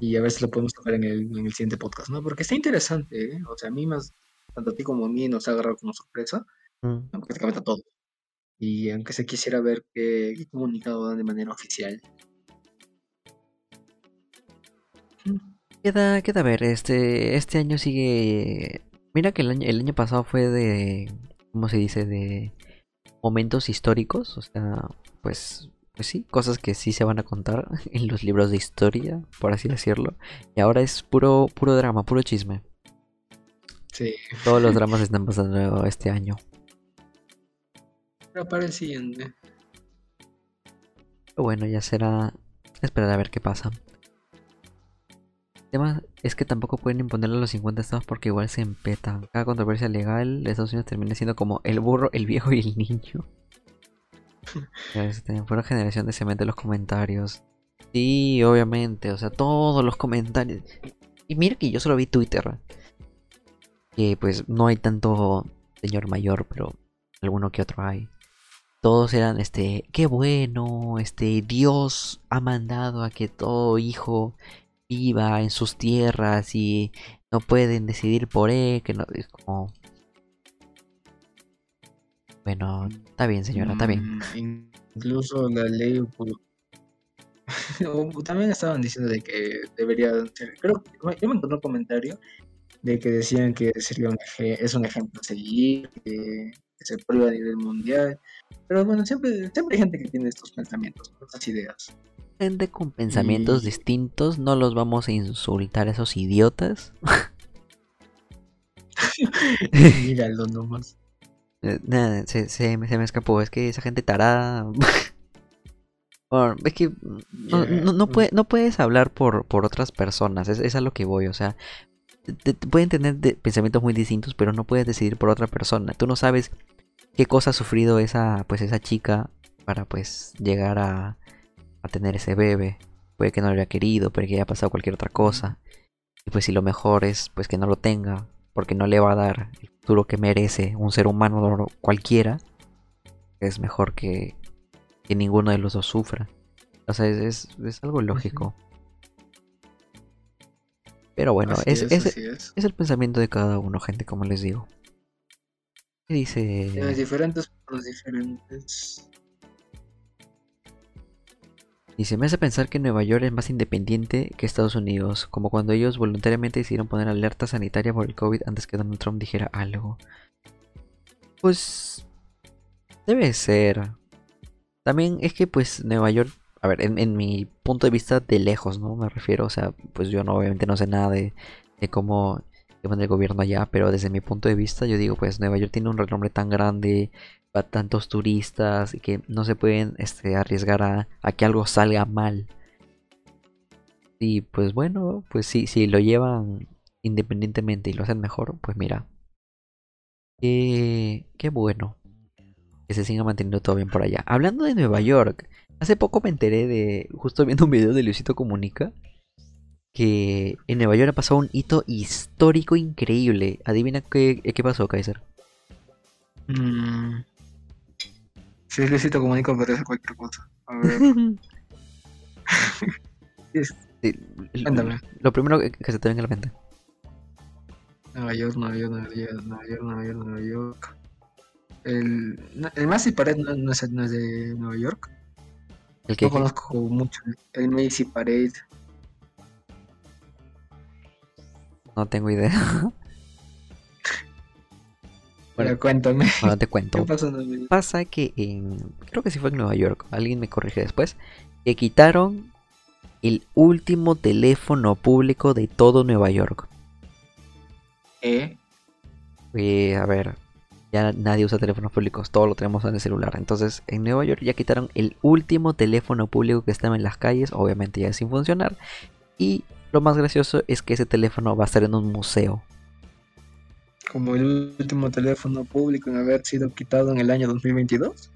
[SPEAKER 2] y a ver si lo podemos tocar en el, en el siguiente podcast, ¿no? Porque está interesante, ¿eh? O sea, a mí más, tanto a ti como a mí nos ha agarrado como sorpresa, mm. prácticamente a todos. Y aunque se quisiera ver qué, qué comunicado dan de manera oficial.
[SPEAKER 1] Queda, queda ver, este, este año sigue... Mira que el año, el año pasado fue de... ¿Cómo se dice? De momentos históricos. O sea, pues, pues sí, cosas que sí se van a contar [laughs] en los libros de historia, por así decirlo. Y ahora es puro, puro drama, puro chisme.
[SPEAKER 2] Sí.
[SPEAKER 1] Todos los dramas [laughs] están pasando este año.
[SPEAKER 2] Pero para el siguiente.
[SPEAKER 1] bueno, ya será esperar a ver qué pasa tema es que tampoco pueden imponerle a los 50 estados porque igual se empetan. Cada controversia legal Estados Unidos termina siendo como el burro, el viejo y el niño. [laughs] este, una generación de cemento en los comentarios. Sí, obviamente, o sea, todos los comentarios. Y mira que yo solo vi Twitter. Que pues no hay tanto señor mayor, pero alguno que otro hay. Todos eran, este, qué bueno, este, Dios ha mandado a que todo hijo viva en sus tierras y no pueden decidir por él, que no es como bueno, está bien, señora, está bien.
[SPEAKER 2] Mm, incluso la ley [laughs] también estaban diciendo de que debería creo yo me encontré un comentario de que decían que sería un es un ejemplo a seguir, que, se prueba a nivel mundial. Pero bueno, siempre, siempre hay gente que tiene estos pensamientos, estas ideas
[SPEAKER 1] gente con pensamientos distintos, no los vamos a insultar a esos idiotas. [laughs]
[SPEAKER 2] Míralo nomás.
[SPEAKER 1] Eh, nada, se, se, me escapó, es que esa gente tarada. [laughs] es que no, no, puede, no puedes hablar por, por otras personas, es, es a lo que voy, o sea, pueden tener pensamientos muy distintos, pero no puedes decidir por otra persona. Tú no sabes qué cosa ha sufrido esa, pues, esa chica para pues llegar a, tener ese bebé. Puede que no lo haya querido, puede que haya pasado cualquier otra cosa. Y pues si lo mejor es pues que no lo tenga, porque no le va a dar el futuro que merece un ser humano cualquiera, es mejor que, que ninguno de los dos sufra. O sea, es, es, algo lógico. Pero bueno, es, es, es, el pensamiento de cada uno, gente, como les digo. ¿Qué dice?
[SPEAKER 2] diferentes por los diferentes.
[SPEAKER 1] Y se me hace pensar que Nueva York es más independiente que Estados Unidos, como cuando ellos voluntariamente decidieron poner alerta sanitaria por el COVID antes que Donald Trump dijera algo. Pues debe ser. También es que pues Nueva York, a ver, en, mi punto de vista de lejos, ¿no? Me refiero, o sea, pues yo no, obviamente no sé nada de, de cómo llevan el gobierno allá, pero desde mi punto de vista yo digo, pues Nueva York tiene un renombre tan grande, tantos turistas y que no se pueden este, arriesgar a, que algo salga mal. Y pues bueno, pues sí, si lo llevan independientemente y lo hacen mejor, pues mira. Qué, qué bueno que se siga manteniendo todo bien por allá. Hablando de Nueva York, hace poco me enteré de, justo viendo un video de Luisito Comunica, que en Nueva York ha pasado un hito histórico increíble. Adivina qué, qué pasó, Kaiser.
[SPEAKER 2] Mm, si es Luisito Comunica parece cualquier cosa. A ver. [laughs]
[SPEAKER 1] Lo primero que, se te venga a la mente.
[SPEAKER 2] Nueva York, Nueva York, Nueva York, Nueva York, Nueva York, Nueva York. El, el Macy Parade no, no, es, no, es, de Nueva York. ¿El que, no conozco mucho. El Macy Parade.
[SPEAKER 1] No tengo idea. [laughs]
[SPEAKER 2] Bueno, cuéntame.
[SPEAKER 1] Ahora te [laughs] cuento. Pasa que en. Creo que sí fue en Nueva York. Alguien me corrige después. Que quitaron el último teléfono público de todo Nueva York.
[SPEAKER 2] ¿Eh?
[SPEAKER 1] eh a ver. Ya nadie usa teléfonos públicos, todo lo tenemos en el celular. Entonces, en Nueva York ya quitaron el último teléfono público que estaba en las calles, obviamente ya sin funcionar. Y lo más gracioso es que ese teléfono va a estar en un museo
[SPEAKER 2] como el último teléfono público en haber sido quitado en el año 2022.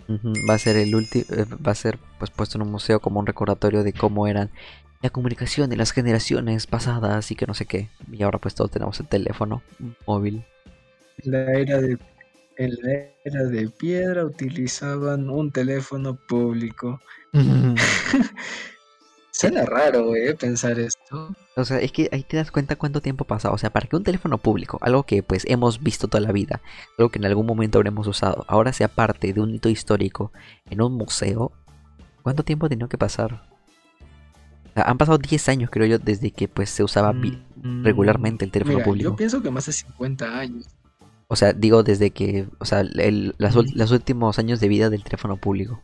[SPEAKER 1] Va a ser el último, eh, va a ser pues puesto en un museo como un recordatorio de cómo eran la comunicación de las generaciones pasadas y que no sé qué. Y ahora pues todos tenemos el teléfono móvil.
[SPEAKER 2] La era de en la era de piedra utilizaban un teléfono público. [laughs] Suena raro, eh, pensar esto.
[SPEAKER 1] O sea, es que ahí te das cuenta cuánto tiempo pasa. O sea, para que un teléfono público, algo que pues hemos visto toda la vida, algo que en algún momento habremos usado, ahora sea parte de un hito histórico en un museo, ¿cuánto tiempo ha tenido que pasar? han pasado 10 años, creo yo, desde que pues se usaba mm, regularmente el teléfono público.
[SPEAKER 2] Yo pienso que más de 50 años.
[SPEAKER 1] O sea, digo desde que, o sea, los últimos años de vida del teléfono público.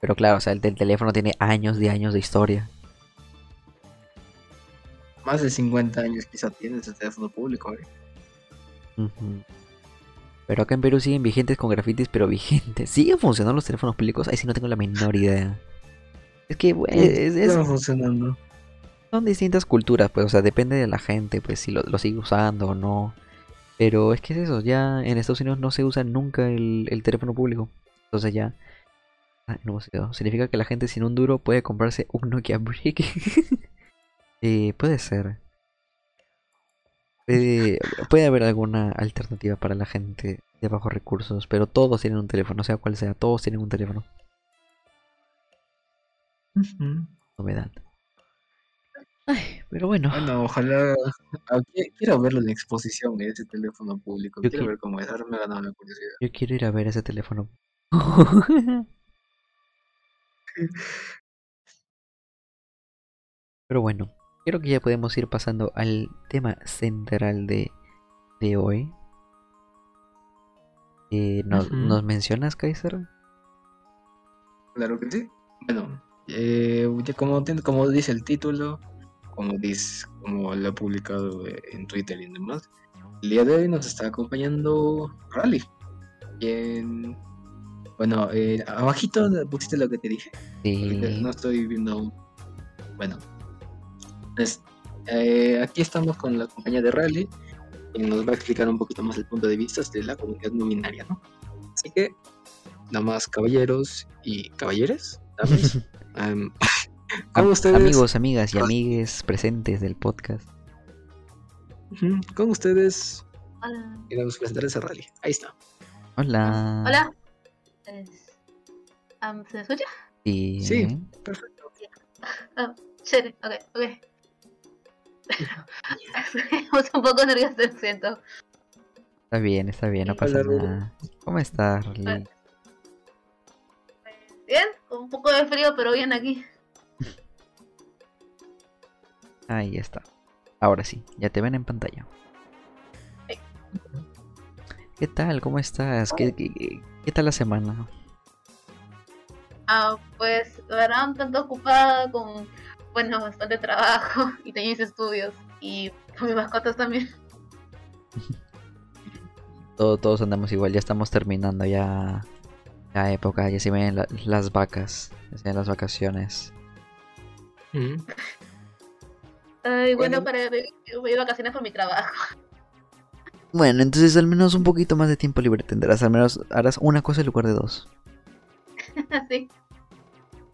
[SPEAKER 1] Pero claro, o sea, el del teléfono tiene años de años de historia.
[SPEAKER 2] Más de 50 años quizá tiene ese teléfono público, ¿eh?
[SPEAKER 1] Pero acá en Perú siguen vigentes con grafitis, pero vigentes. ¿Siguen funcionando los teléfonos públicos? Ahí sí no tengo la menor idea. Es que, güey, es,
[SPEAKER 2] funcionando.
[SPEAKER 1] Son distintas culturas, pues, o sea, depende de la gente, pues, si lo, sigue usando o no. Pero es que es eso, ya en Estados Unidos no se usa nunca el, el teléfono público. Entonces ya Ah, no Significa que la gente sin un duro puede comprarse un Nokia Brick. [laughs] eh, puede ser. Puede, haber alguna alternativa para la gente de bajos recursos, pero todos tienen un teléfono, sea cual sea, todos tienen un teléfono. Novedad. Ay, pero bueno.
[SPEAKER 2] Bueno, ojalá. Quiero verlo en exposición, ese teléfono público. quiero ver cómo es. Ahora me ha ganado la curiosidad.
[SPEAKER 1] Yo quiero ir a ver ese teléfono. [laughs] Pero bueno, creo que ya podemos ir pasando al tema central de, de hoy. Eh, ¿nos, mencionas, Kaiser?
[SPEAKER 2] Claro que sí. Bueno, eh, como, como dice el título, como, dice, como lo ha publicado en Twitter y demás, el día de hoy nos está acompañando Rally. Quien bueno, eh, abajito pusiste lo que te dije. Sí. No estoy viendo. Bueno. Pues, eh, aquí estamos con la compañía de Rally y nos va a explicar un poquito más el punto de vista de la comunidad no binaria, ¿no? Así que, nada más caballeros y caballeres, um, [laughs] [laughs]
[SPEAKER 1] ¿Cómo ustedes? Amigos, amigas y amigues presentes del podcast.
[SPEAKER 2] Con ustedes. Hola. Queremos presentar ese rally. Ahí está.
[SPEAKER 1] Hola.
[SPEAKER 3] Hola. ¿Se me escucha?
[SPEAKER 1] Sí.
[SPEAKER 2] Sí, perfecto.
[SPEAKER 3] Chévere, ok, ok. [laughs] Estamos un poco nervioso, lo siento.
[SPEAKER 1] Está bien, está bien, no pasa nada. ¿Cómo estás, Rally?
[SPEAKER 3] Bien, con un poco de frío, pero bien aquí.
[SPEAKER 1] Ahí está. Ahora sí, ya te ven en pantalla. ¿Qué tal? ¿Cómo estás? ¿Qué, qué, tal la semana?
[SPEAKER 3] Ah, pues, la verdad, un tanto ocupada con, bueno, bastante trabajo [laughs] y tenis estudios y con mis mascotas también. [laughs]
[SPEAKER 1] todos, todos andamos igual, ya estamos terminando ya la época, ya se ven las vacas, ya se ven las vacaciones.
[SPEAKER 3] Ay, bueno, para voy de vacaciones por mi trabajo.
[SPEAKER 1] Bueno, entonces al menos un poquito más de tiempo libre tendrás, al menos harás una cosa en lugar de dos. [laughs]
[SPEAKER 3] sí.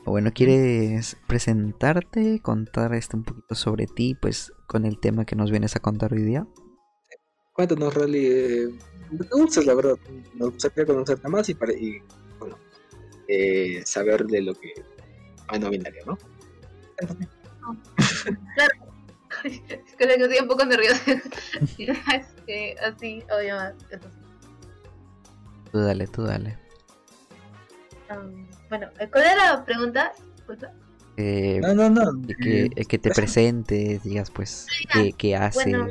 [SPEAKER 1] Bueno, ¿quieres presentarte, contar este un poquito sobre ti, pues con el tema que nos vienes a contar hoy día?
[SPEAKER 2] Cuéntanos, Rally. Eh, me gustas, la verdad. Nos gustaría conocerte más y, para, y bueno, eh, saber de lo que hay no binario, ¿no? [laughs]
[SPEAKER 3] claro. Es que estoy un poco nerviosa. [laughs] este, así, obviamente.
[SPEAKER 1] Tú dale, tú dale.
[SPEAKER 3] Um, bueno, ¿cuál era la pregunta?
[SPEAKER 1] Eh,
[SPEAKER 2] no, no, no.
[SPEAKER 1] Que, eh, que te presentes, digas pues qué, qué haces. Bueno,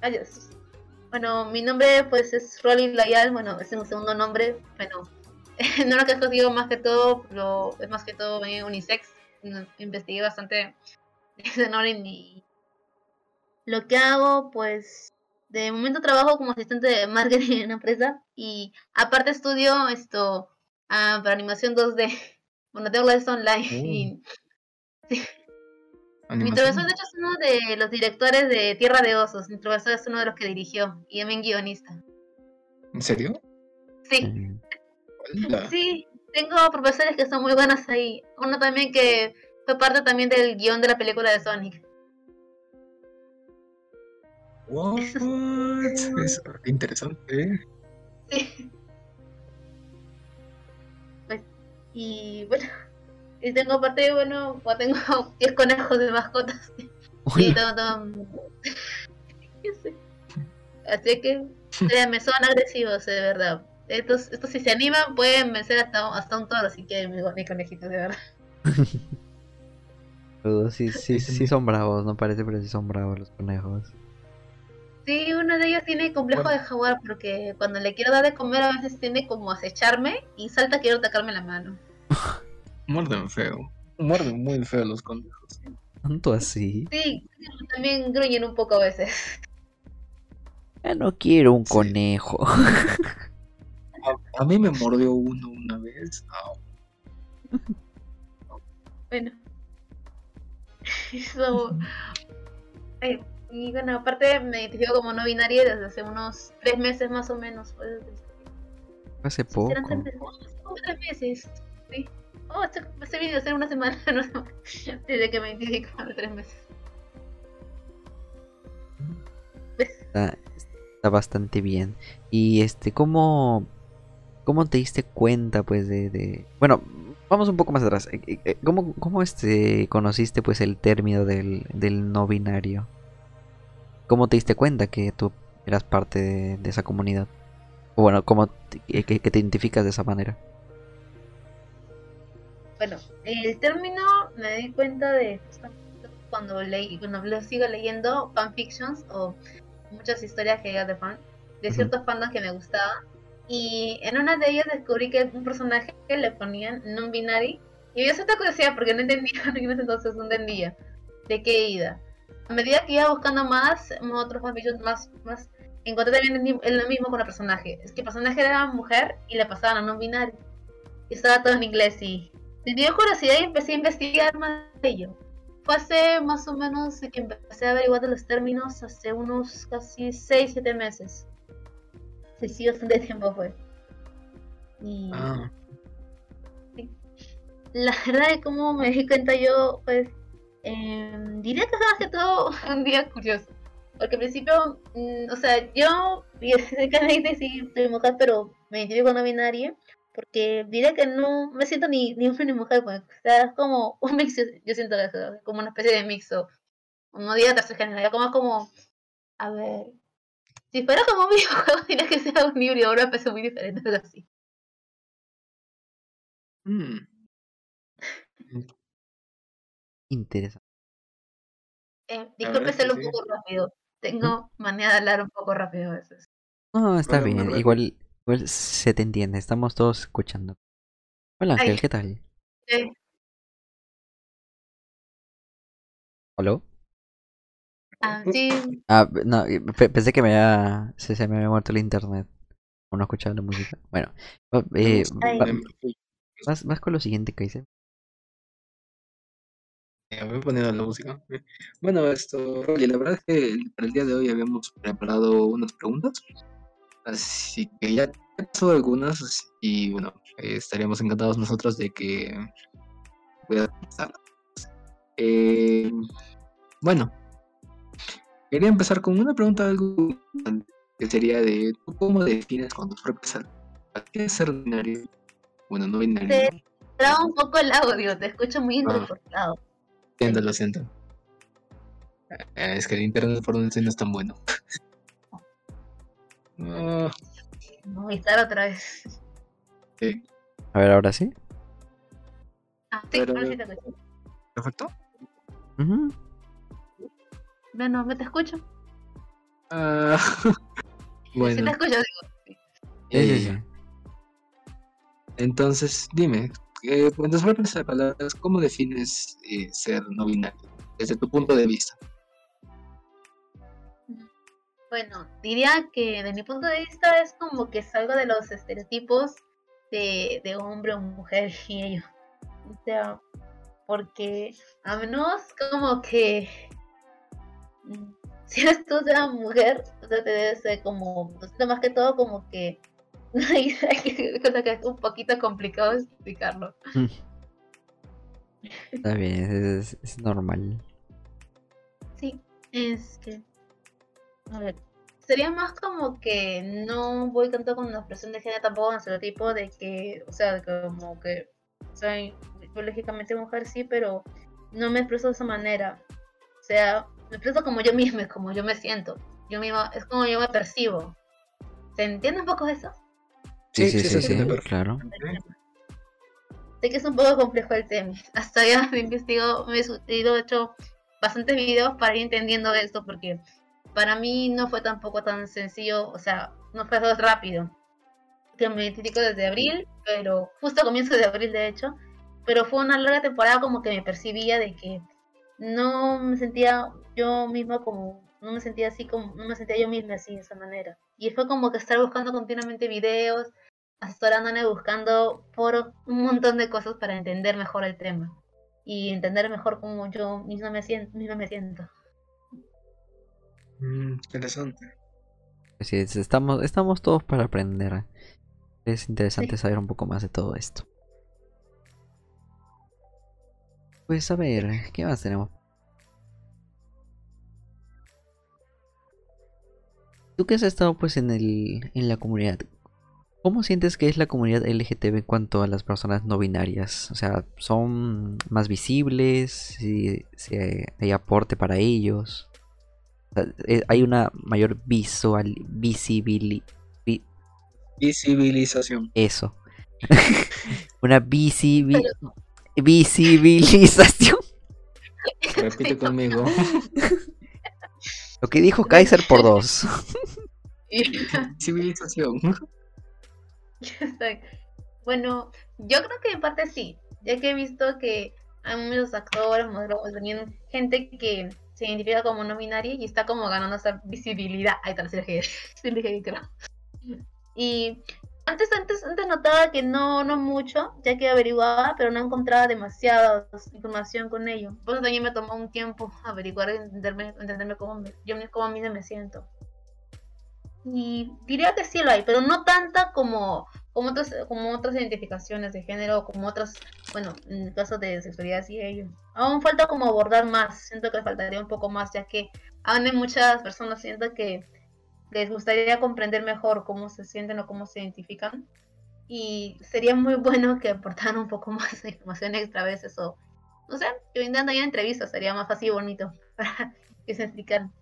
[SPEAKER 3] adiós. Bueno, mi nombre pues es Rolling Layal, bueno, es un segundo nombre, bueno, [laughs] no lo que he escogido más que todo, lo, es más que todo unisex, investigué bastante [laughs] nombre y lo que hago pues de momento trabajo como asistente de marketing en una empresa y aparte estudio esto ah, para animación 2D. [laughs] Bueno, tengo clases online. Y, [laughs] Mi profesor, de hecho, es uno de los directores de Tierra de Osos. Mi profesor es uno de los que dirigió y también guionista.
[SPEAKER 2] ¿En serio?
[SPEAKER 3] Sí. Sí, tengo profesores que son muy buenos ahí. Uno también que fue parte también del guion de la película de Sonic.
[SPEAKER 2] What? [laughs] Es interesante.
[SPEAKER 3] Sí. Pues, y bueno, y tengo aparte, bueno, pues tengo [laughs] 10 conejos de mascotas. [laughs] Y todo, todo. Así que, me son agresivos, de verdad. Estos, estos si se animan pueden vencer hasta, hasta un toro, así que mis conejitos, de verdad.
[SPEAKER 1] Sí, sí, sí son bravos, no parece, pero sí son bravos los conejos.
[SPEAKER 3] Sí, uno de ellos tiene complejo de jaguar porque cuando le quiero dar de comer a veces tiene como acecharme y salta quiero atacarme la mano. [laughs]
[SPEAKER 2] Muerden feo. Muerden muy feo los conejos.
[SPEAKER 1] ¿Tanto así?
[SPEAKER 3] Sí, también gruñen un poco a veces.
[SPEAKER 1] Ya no quiero un conejo.
[SPEAKER 2] A, mí me mordió uno una vez.
[SPEAKER 3] Bueno. Y bueno, aparte me identifico como no binaria desde hace unos tres meses más o menos.
[SPEAKER 1] Hace poco.
[SPEAKER 3] tres meses, sí. Oh, este, este video hace una semana, [laughs] no desde que me identifico hace tres meses.
[SPEAKER 1] Está, está, bastante bien. Y este, ¿cómo, cómo te diste cuenta, pues, de, de... bueno, vamos un poco más atrás. Eh, eh, eh, ¿Cómo, cómo este, conociste pues el término del, del no binario? ¿Cómo te diste cuenta que tú eras parte de, esa comunidad? O bueno, ¿cómo te, que, te identificas de esa manera?
[SPEAKER 3] Bueno, el término me di cuenta de cuando leí, cuando lo sigo leyendo fanfictions o muchas historias que hay de fan, de ciertos fandoms que me gustaban y en una de ellas descubrí que un personaje le ponían non-binary. Y dio cierta curiosidad porque no entendía, [laughs] en ese entonces no entendía de qué iba. A medida que iba buscando más, otros más, más, encontré también lo mismo con el personaje. Es que el personaje era mujer y le pasaban a non-binary. Y estaba todo en inglés y dio curiosidad y empecé a investigar más de ello. Fue hace más o menos que empecé a averiguar de los términos hace unos casi 6-7 meses sí, sí, bastante tiempo fue. Y. Ah. La verdad de cómo me di cuenta yo, pues. Eh, diría que fue más que todo [laughs] un día curioso. Porque al principio, mm, o sea, yo, claramente [laughs] sí, soy mujer, pero me identifico no binaria. Porque diría que no me siento ni, ni hombre ni mujer, pues. O sea, es como un [laughs] mix, yo siento que como una especie de mixo. No diría tercer género, como como, a ver, si fuera como un [laughs] videojuego, diría que sea un híbrido, ahora empezó muy diferente, pero así.
[SPEAKER 1] Mm. Interesante.
[SPEAKER 3] Eh, disculpe un poco rápido. Tengo manera de hablar un poco rápido a veces.
[SPEAKER 1] No, está bien. Igual, igual se te entiende. Estamos todos escuchando. Hola Ángel, ¿qué tal? Sí. ¿Hola?
[SPEAKER 3] Ah.
[SPEAKER 1] Ah, no, pensé que me había, se, se me había muerto el internet. O no escuchaba la música. Bueno, eh, vas, vas con lo siguiente que hice.
[SPEAKER 2] voy poniendo la música. Bueno, esto, Rolly, la verdad es que para el día de hoy habíamos preparado unas preguntas. Así que ya pasó algunas y bueno, estaríamos encantados nosotros de que puedas eh, bueno, quería empezar con una pregunta algo que sería de ¿tú cómo defines cuando propias ¿A qué es ser binario? Bueno, no binario.
[SPEAKER 3] Te traba un poco el audio, te escucho muy ah. entrecortado.
[SPEAKER 2] siento, lo siento. Eh, es que el internet por donde estoy no es tan bueno.
[SPEAKER 3] no. [laughs] Voy a estar otra vez.
[SPEAKER 1] Sí. A ver, ahora sí.
[SPEAKER 3] Ah, sí, ahora sí te escucho.
[SPEAKER 2] ¿Perfecto?
[SPEAKER 3] Bueno, ¿me te escucho? [laughs]
[SPEAKER 2] Uh, bueno.
[SPEAKER 3] Si te escucho, digo.
[SPEAKER 2] Eh, entonces, dime, eh, en tus propias palabras, ¿cómo defines eh, ser no binario desde tu punto de vista?
[SPEAKER 3] Bueno, diría que de mi punto de vista es como que salgo de los estereotipos de, de hombre o mujer [laughs] y ello. O sea, porque a menos como que [laughs] si eres tú una mujer, o sea, te debe ser como, más que todo como que [laughs] [laughs] cosa que es un poquito complicado explicarlo.
[SPEAKER 1] Está bien, es, normal.
[SPEAKER 3] Sí, es que a ver, sería más como que no voy tanto con la expresión de género tampoco en el tipo de que, o sea, como que soy biológicamente mujer, sí, pero no me expreso de esa manera. O sea, me expreso como yo misma, como yo me siento. Yo misma, es como yo me percibo. ¿Se entiende un poco eso?
[SPEAKER 1] Sí, sí, sí, sí, claro.
[SPEAKER 3] Sé que es un poco complejo el tema. Hasta ya me investigo, me he ido hecho bastantes videos para ir entendiendo esto, porque para mí no fue tampoco tan sencillo, o sea, no fue todo rápido. Que me identifico desde abril, pero justo a comienzo de abril, de hecho, pero fue una larga temporada como que me percibía de que no me sentía yo misma como, no me sentía así como, no me sentía yo misma así de esa manera. Y fue como que estar buscando continuamente videos, asesorándome, buscando por un montón de cosas para entender mejor el tema y entender mejor cómo yo misma me siento. Misma me siento.
[SPEAKER 2] Mm, interesante.
[SPEAKER 1] Así es, estamos, estamos todos para aprender. Es interesante saber un poco más de todo esto. Pues a ver, ¿qué más tenemos? Tú que has estado pues en el en la comunidad, ¿cómo sientes que es la comunidad LGTB en cuanto a las personas no binarias? O sea, ¿son más visibles? ¿Si, hay aporte para ellos? Eh, ¿Hay una mayor visual,
[SPEAKER 2] visibilización?
[SPEAKER 1] Eso. [laughs] una visibilización visibilización.
[SPEAKER 2] Repite conmigo. [laughs]
[SPEAKER 1] Lo que dijo Kaiser por dos. [laughs]
[SPEAKER 2] Civilización.
[SPEAKER 3] Bueno, yo creo que en parte sí, ya que he visto que hay muchos actores, modelos, también gente que se identifica como no binaria y está como ganando esa visibilidad. Ahí está, sí, creo. [laughs] Y antes, antes, antes notaba que no, no mucho, ya que averiguaba, pero no encontraba demasiada información con ello. Por eso también me tomó un tiempo averiguar, entenderme, entenderme cómo yo cómo a mí me siento. Y diría que sí lo hay, pero no tanta como, como, otras, como otras identificaciones de género, como otras, bueno, en el de sexualidad y ello. Aún falta como abordar más, siento que faltaría un poco más, ya que aún hay muchas personas, siento que les gustaría comprender mejor cómo se sienten o cómo se identifican. Y sería muy [laughs] bueno que aportaran un poco más de información extra a veces o, no sé, que ahí entrevistas, sería más y bonito [laughs] para que se explicaran.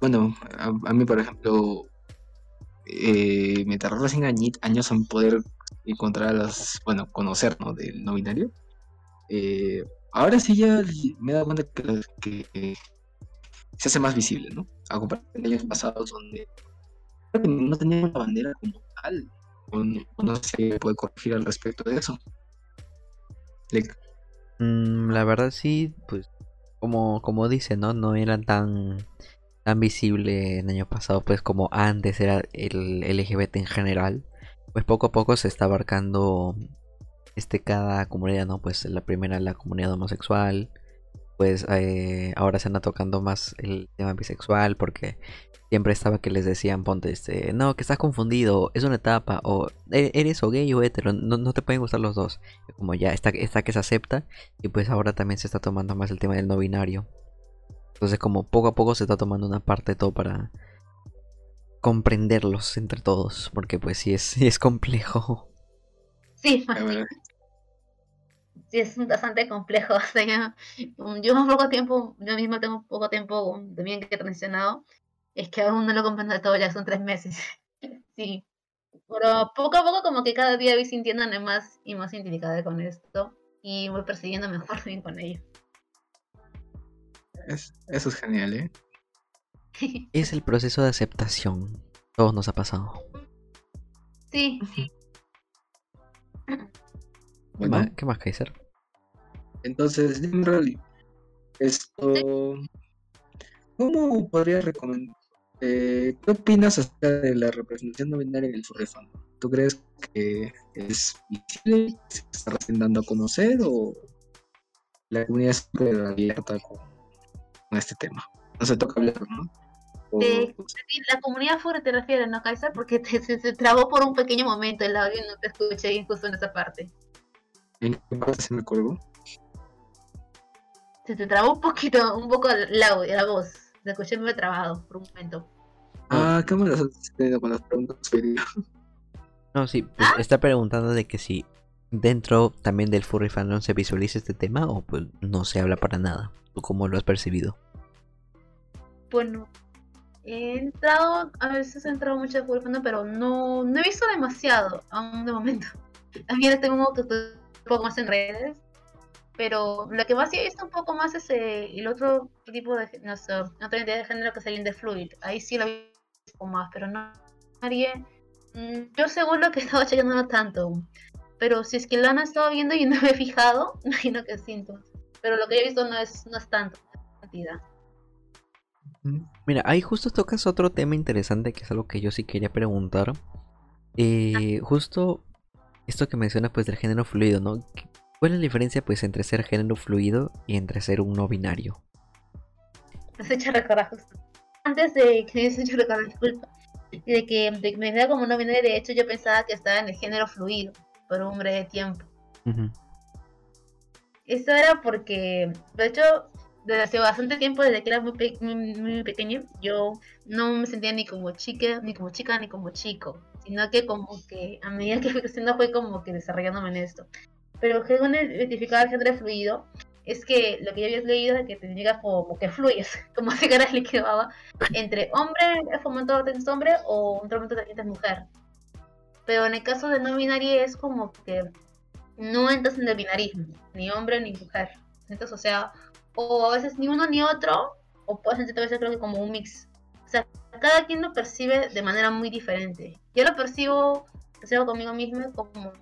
[SPEAKER 2] Bueno, a, mí, por ejemplo, eh, me tardó recién años en poder encontrar las, bueno, conocer, ¿no? Del no binario. Eh, ahora sí ya me he dado cuenta que, se hace más visible, ¿no? A comparación de años pasados donde no teníamos la bandera como tal. O no, se puede corregir al respecto de eso.
[SPEAKER 1] Mm, la verdad sí, pues como, como dice, ¿no? No eran tan tan visible en año pasado, pues como antes era el LGBT en general, pues poco a poco se está abarcando este cada comunidad, ¿no? Pues la primera la comunidad homosexual, pues eh, ahora se anda tocando más el tema bisexual porque siempre estaba que les decían, ponte, este, no, que estás confundido, es una etapa, o e-, eres o gay o hetero, no, no te pueden gustar los dos. Como ya está, está que se acepta y pues ahora también se está tomando más el tema del no binario. Entonces como poco a poco se está tomando una parte de todo para comprenderlos entre todos, porque pues sí es, [laughs] sí es complejo.
[SPEAKER 3] Sí, sí, es bastante complejo. [laughs] O yo, yo poco tiempo, yo mismo tengo poco tiempo también que he transicionado, es que aún no lo comprendo de todo, ya son tres meses. [laughs] sí, pero poco a poco como que cada día voy sintiéndome más y más identificada con esto y voy persiguiendo mejor bien con ello
[SPEAKER 2] eso es genial, ¿eh? [laughs]
[SPEAKER 1] Es el proceso de aceptación. Todos nos ha pasado.
[SPEAKER 3] Sí.
[SPEAKER 1] ¿Qué más, Kaiser?
[SPEAKER 2] Entonces, dime, esto. ¿Cómo podría recomendar? Eh, ¿Qué opinas acerca de la representación no binaria en el furry ¿Tú crees que es visible, se está recién dando a conocer o la comunidad es súper abierta con este tema. No se toca hablar, ¿no?
[SPEAKER 3] la comunidad fuera te refieres, ¿no, Kaiser? Porque te, se, trabó por un pequeño momento el audio y no te escuché bien justo en esa parte.
[SPEAKER 2] ¿En qué parte se me colgó?
[SPEAKER 3] Se te trabó un poquito, un poco el audio, la voz. Te escuché muy trabado por un momento.
[SPEAKER 2] Ah, ¿cómo lo estás teniendo con las preguntas?
[SPEAKER 1] No, sí, pues ¿Ah? está preguntando de que si dentro también del furry fandom se visualiza este tema o pues no se habla para nada. ¿Tú cómo lo has percibido?
[SPEAKER 3] Bueno, he entrado, a veces he entrado mucho de furry fandom, pero no, no he visto demasiado aún de momento. [laughs] También tengo un poco más en redes, pero lo que más sí he visto un poco más es eh, el otro tipo de, no sé, otra identidad de género que es el de fluid. Ahí sí lo he visto más, pero no nadie. Mm, yo según lo que [laughs] he estado chequeando no tanto. Pero si es que lo han estado viendo y no me he fijado, [laughs] imagino que siento. Pero lo que he visto no es, no es tanto cantidad.
[SPEAKER 1] Mira, ahí justo tocas otro tema interesante que es algo que yo sí quería preguntar. Eh, justo esto que mencionas pues del género fluido, ¿no? ¿Cuál es la diferencia pues entre ser género fluido y entre ser un no binario?
[SPEAKER 3] Me has hecho recordar justo. Antes de que me has hecho recordar, disculpa, de que, de que me da como no binario, de hecho yo pensaba que estaba en el género fluido por un breve tiempo. Esto era porque, de hecho, desde hace bastante tiempo, desde que era muy, muy, pequeño, yo no me sentía ni como chica, ni como chica, ni como chico, sino que como que a medida que fui creciendo fue como que desarrollándome en esto. Pero según identificar el género fluido, es que lo que ya habías leído es que te llega como que fluyes, [laughs] como si cara líquido entre hombre, es momento de hombre o un momento de mujer. Pero en el caso de no binario es como que no entras en el binarismo, ni hombre ni mujer. Entonces, o sea, o a veces ni uno ni otro, o puedes sentirte a veces creo que como un mix. O sea, cada quien lo percibe de manera muy diferente. Yo lo percibo, percibo conmigo mismo como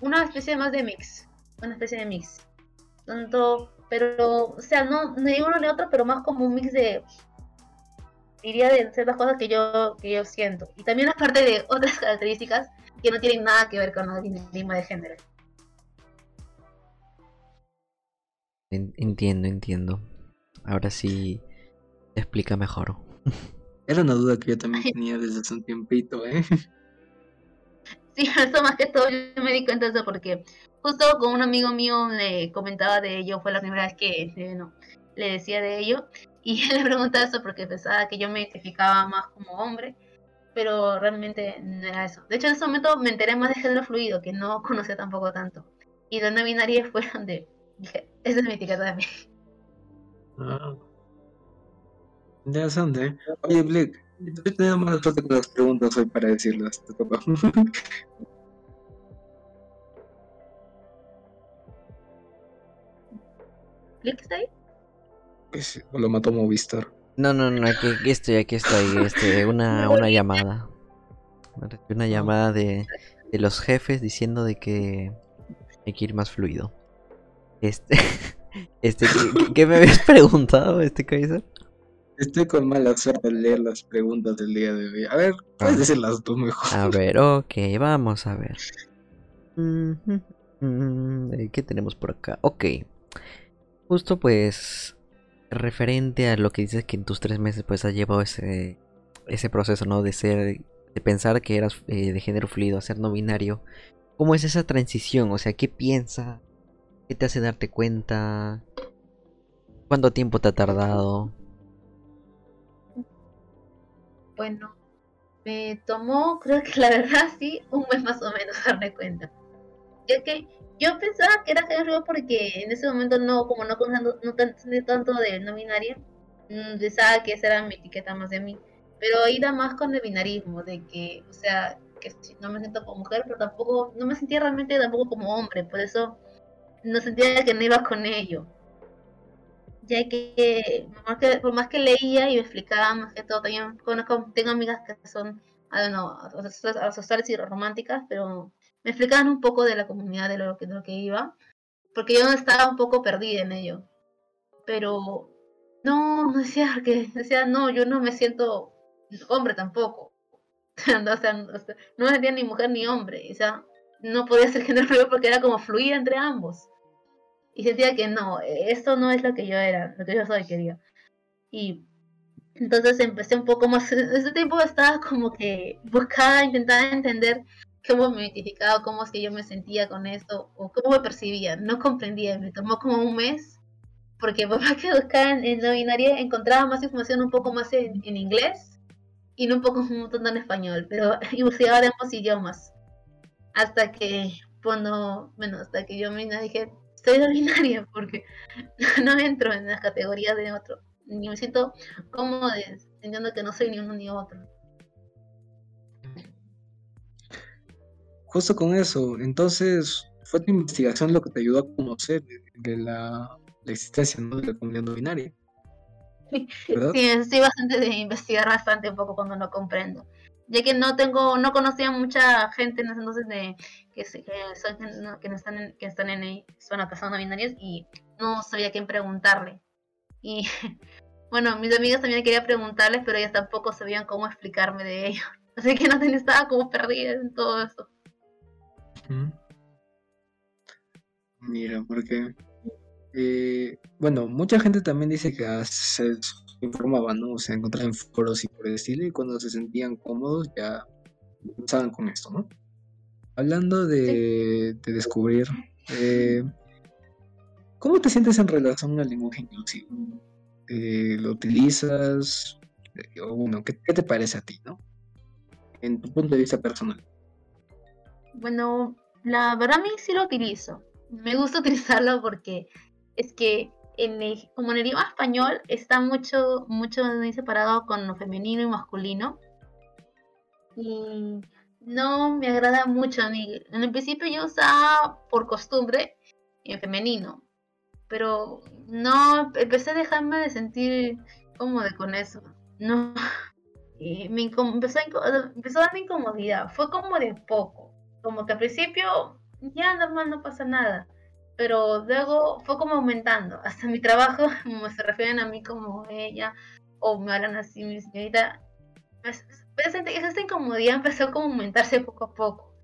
[SPEAKER 3] una especie más de mix, una especie de mix. Tanto, pero, o sea, no ni uno ni otro, pero más como un mix de diría de ciertas cosas que yo, que yo siento. Y también aparte de otras [laughs] características que no tienen nada que ver con el binarismo de género.
[SPEAKER 1] Entiendo, entiendo. Ahora sí te explica mejor.
[SPEAKER 2] Era una duda que yo también tenía desde hace un tiempito, ¿eh? [laughs]
[SPEAKER 3] Sí, [laughs] eso más que todo yo me di cuenta de eso porque justo con un amigo mío le comentaba de ello, fue la primera vez que eh, le decía de ello y [laughs] él le preguntaba eso porque pensaba que yo me identificaba más como hombre, pero realmente no era eso. De hecho, en ese momento me enteré más de género fluido, que no conocía tampoco tanto. Y de no binaria fue donde dije, esa es mi etiqueta también.
[SPEAKER 2] Ah. Interesante. Oye, Blake, Estoy teniendo más suerte con las preguntas hoy para decirlas.
[SPEAKER 3] ¿Click está ahí?
[SPEAKER 2] Pues, o lo mató Movistar.
[SPEAKER 1] No, no, no, aquí, estoy, aquí estoy. Este, una, una llamada. Una llamada de, de los jefes diciendo de que hay que ir más fluido. Este, [laughs] este, ¿qué, me habías preguntado, este Kaiser?
[SPEAKER 2] Estoy con mala suerte de leer las preguntas del día de hoy. A ver, puedes ah. decirlas tú mejor.
[SPEAKER 1] A ver, ok, vamos a ver. [laughs] ¿Qué tenemos por acá? Ok. Justo pues referente a lo que dices que en tus tres meses pues has llevado ese, ese proceso, ¿no? De ser, de pensar que eras eh, de género fluido a ser no binario. ¿Cómo es esa transición? O sea, ¿qué piensa? ¿Qué te hace darte cuenta? ¿Cuánto tiempo te ha tardado?
[SPEAKER 3] Bueno, me tomó, creo que la verdad sí, un mes más o menos [laughs] darme cuenta. Es que yo pensaba que era género porque en ese momento no, como no conocía no tanto de no binaria, mm, pensaba que esa era mi etiqueta más de mí. Pero iba más con el binarismo, de que, o sea, que no me siento como mujer, pero tampoco, no me sentía realmente tampoco como hombre, por eso no sentía que no iba con ello. Ya que por más que, leía y me explicaba más que todo, también conozco, tengo amigas que son, I don't asociales y románticas, pero me explicaban un poco de la comunidad de lo que, de lo que iba, porque yo estaba un poco perdida en ello. Pero no, no decía que decía, no, yo no me siento hombre tampoco. [laughs] o sea, no me sentía ni mujer ni hombre. O sea, no podía ser género porque era como fluir entre ambos. Y sentía que no, esto no es lo que yo era, lo que yo soy, quería. Y entonces empecé un poco más, [laughs] en ese tiempo estaba como que buscaba, intentaba entender cómo me identificaba, cómo es que yo me sentía con esto, o cómo me percibía. No comprendía, me tomó como un mes, porque [laughs] papá que buscaba en, la binaria encontraba más información un poco más en, inglés y no un poco un montón en español, pero [laughs] usaba de ambos idiomas. Hasta que, bueno, hasta que yo me dije, estoy no binaria, porque [laughs] no entro en las categorías de otro, ni me siento cómodo entendiendo que no soy ni uno ni otro.
[SPEAKER 2] justo con eso, entonces fue tu investigación lo que te ayudó a conocer de la, existencia de la comunidad no binaria.
[SPEAKER 3] Sí, estoy bastante de investigar bastante un poco cuando no comprendo. Ya que no tengo, no conocía mucha gente en ese entonces de que, que, que, están en, que están en no binarias y no sabía quién preguntarle. Y [laughs] bueno, mis amigas también quería preguntarles, pero ellas tampoco sabían cómo explicarme de ello. [laughs] Así que no estaba como perdida en todo eso.
[SPEAKER 2] Mira, porque eh, bueno, mucha gente también dice que se informaba, ¿no? O sea, encontraban foros y por estilo, y cuando se sentían cómodos ya empezaban con esto, ¿no? Hablando de, descubrir, eh, ¿cómo te sientes en relación al lenguaje inclusivo? Eh, ¿Lo utilizas? o bueno, ¿qué, ¿qué te parece a ti, no? En tu punto de vista personal.
[SPEAKER 3] Bueno, la verdad a mí sí lo utilizo. Me gusta [laughs] utilizarlo porque es que en como en el idioma español está mucho, mucho separado con lo femenino y masculino. Y no me agrada mucho a mí. En el principio yo usaba por costumbre en femenino. Pero no, empecé a dejarme de sentir cómodo con eso. No. [laughs] me empezó, a, empezó a darme incomodidad. Fue como de poco como que al principio ya normal no pasa nada, pero luego fue como aumentando. [laughs] Hasta mi trabajo, [laughs] como se refieren a mí como ella, o me hablan así, mi señorita, pues, pues esa incomodidad empezó como a aumentarse poco a poco.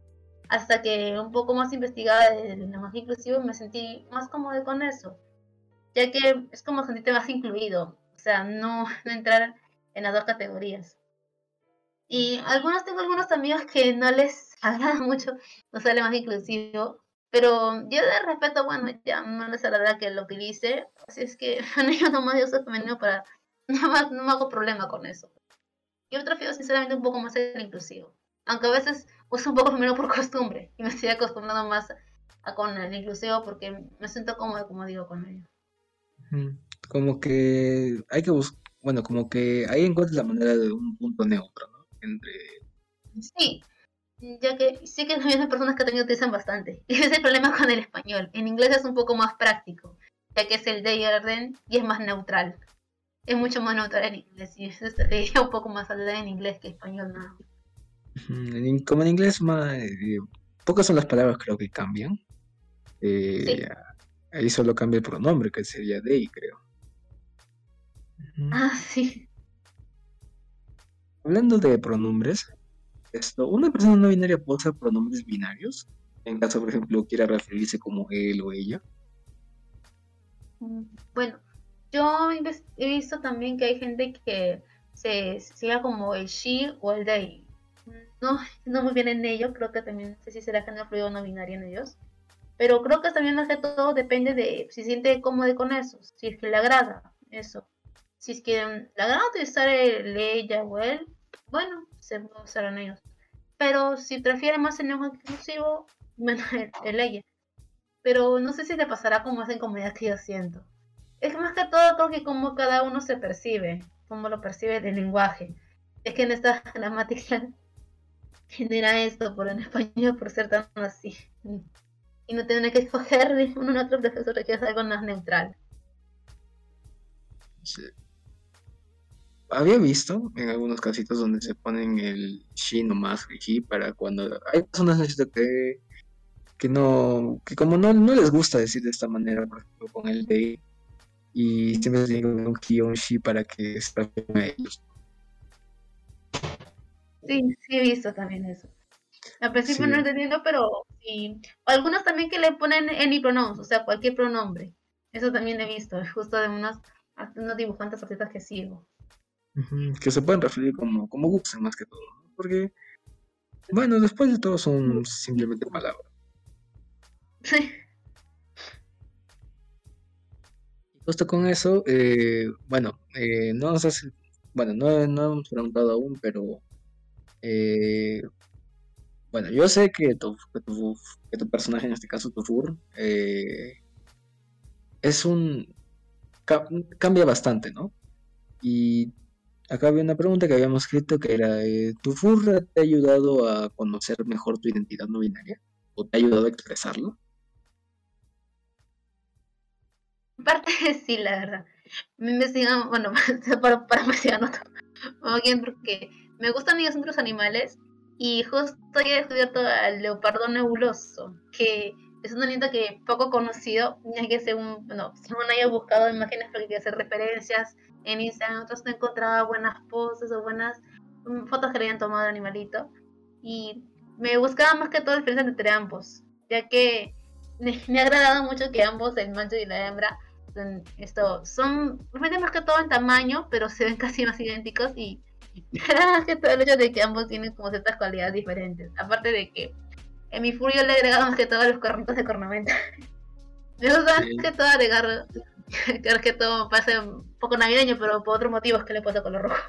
[SPEAKER 3] Hasta que un poco más investigada del lenguaje inclusivo me sentí más cómodo con eso. Ya que es como sentirte más incluido. O sea, [laughs] no, entrar en las dos categorías. Y algunos tengo algunos amigos que no les agrada mucho, sale más inclusivo, pero yo de respeto, bueno, ya no les agrada que lo utilice, así es que [laughs] bueno, yo nomás yo uso femenino para, [laughs] no, no me hago problema con eso. Yo prefiero sinceramente un poco más el inclusivo, aunque a veces uso un poco femenino por costumbre y me estoy acostumbrando más a, con el inclusivo porque me siento cómodo, como digo, con ello.
[SPEAKER 2] Como que hay que buscar bueno, como que ahí encuentras la manera de un punto neutro, ¿no? Entre...
[SPEAKER 3] Sí, ya que sí que las personas que también utilizan bastante. Y [laughs] ese es el problema con el español. En inglés es un poco más práctico, ya que es el de orden y es más neutral. Es mucho más neutral en inglés y eso sería un poco más hablar en inglés que español, ¿no?
[SPEAKER 2] Como en inglés, más, eh, pocas son las palabras creo que cambian. Eh, ahí solo cambia el pronombre, que sería they, creo.
[SPEAKER 3] Ah, sí.
[SPEAKER 2] Hablando de pronombres, esto, ¿una persona no binaria puede pronombres binarios? En caso, por ejemplo, quiera referirse como él o ella.
[SPEAKER 3] Mm, bueno, yo he visto también que hay gente que se siga como el she o el they. No, no muy bien en ello, creo que también, no sé si será género fluido o no binario en ellos. Pero creo que también más que todo depende de si siente cómodo con eso, si es que le agrada eso. Si es que le agrada utilizar el ella o él, bueno, se puede en ellos. Pero si prefiere más el lenguaje inclusivo, bueno, el, ella. Pero no sé si le pasará como esa incomodidad que yo siento. Es más que todo creo que como cada uno se percibe, cómo lo percibe el lenguaje. Es que en esta [laughs] gramática genera esto por en español por ser tan así. Y no tener que escoger [laughs] uno u otro profesor que es algo más neutral.
[SPEAKER 2] Sí había visto en algunos casitos donde se ponen el she nomás, she, para cuando hay personas que, que no, que como no, no les gusta decir de esta manera, por ejemplo, con el de y siempre digo un he o un she para que se a ellos.
[SPEAKER 3] Sí, sí he visto también eso. Al principio no entendiendo, pero sí. Algunos también que le ponen any pronouns, o sea, cualquier pronombre. Eso también he visto, justo de unos, unos dibujantes artistas que sigo
[SPEAKER 2] que se pueden referir como, como más que todo, porque, bueno, después de todo son simplemente palabras. Sí. Justo con eso, eh, bueno, eh, no nos hace, bueno, no, no hemos preguntado aún, pero eh, bueno, yo sé que tu, que tu, que tu, personaje, en este caso tu fur, es un cambia bastante, ¿no? Y Acá había una pregunta que habíamos escrito que era, eh, ¿tu furra te ha ayudado a conocer mejor tu identidad no binaria? ¿O te ha ayudado a expresarlo?
[SPEAKER 3] Parte [laughs] sí, la verdad. Me investigan, bueno, [laughs] para, para investigar otro. bien porque me gustan los otros animales y justo he descubierto al leopardo nebuloso, que es un animal que poco conocido, ya que según, bueno, según haya buscado imágenes para que hacer referencias en Instagram, otros no encontraba buenas poses o buenas mm, fotos que le habían tomado al animalito. Y me buscaba más que todo diferencia entre ambos, ya que me, ha agradado mucho que ambos, el macho y la hembra, son, esto, son más que todo en tamaño, pero se ven casi más idénticos y [laughs] más que todo el hecho de que ambos tienen como ciertas cualidades diferentes. Aparte de que en mi furio le he agregado más que todo los cuernitos de cornamenta. [laughs] Me gusta más que todo agregar [laughs] Creo que todo parece un poco navideño, pero por otros motivos que le puesto color rojo.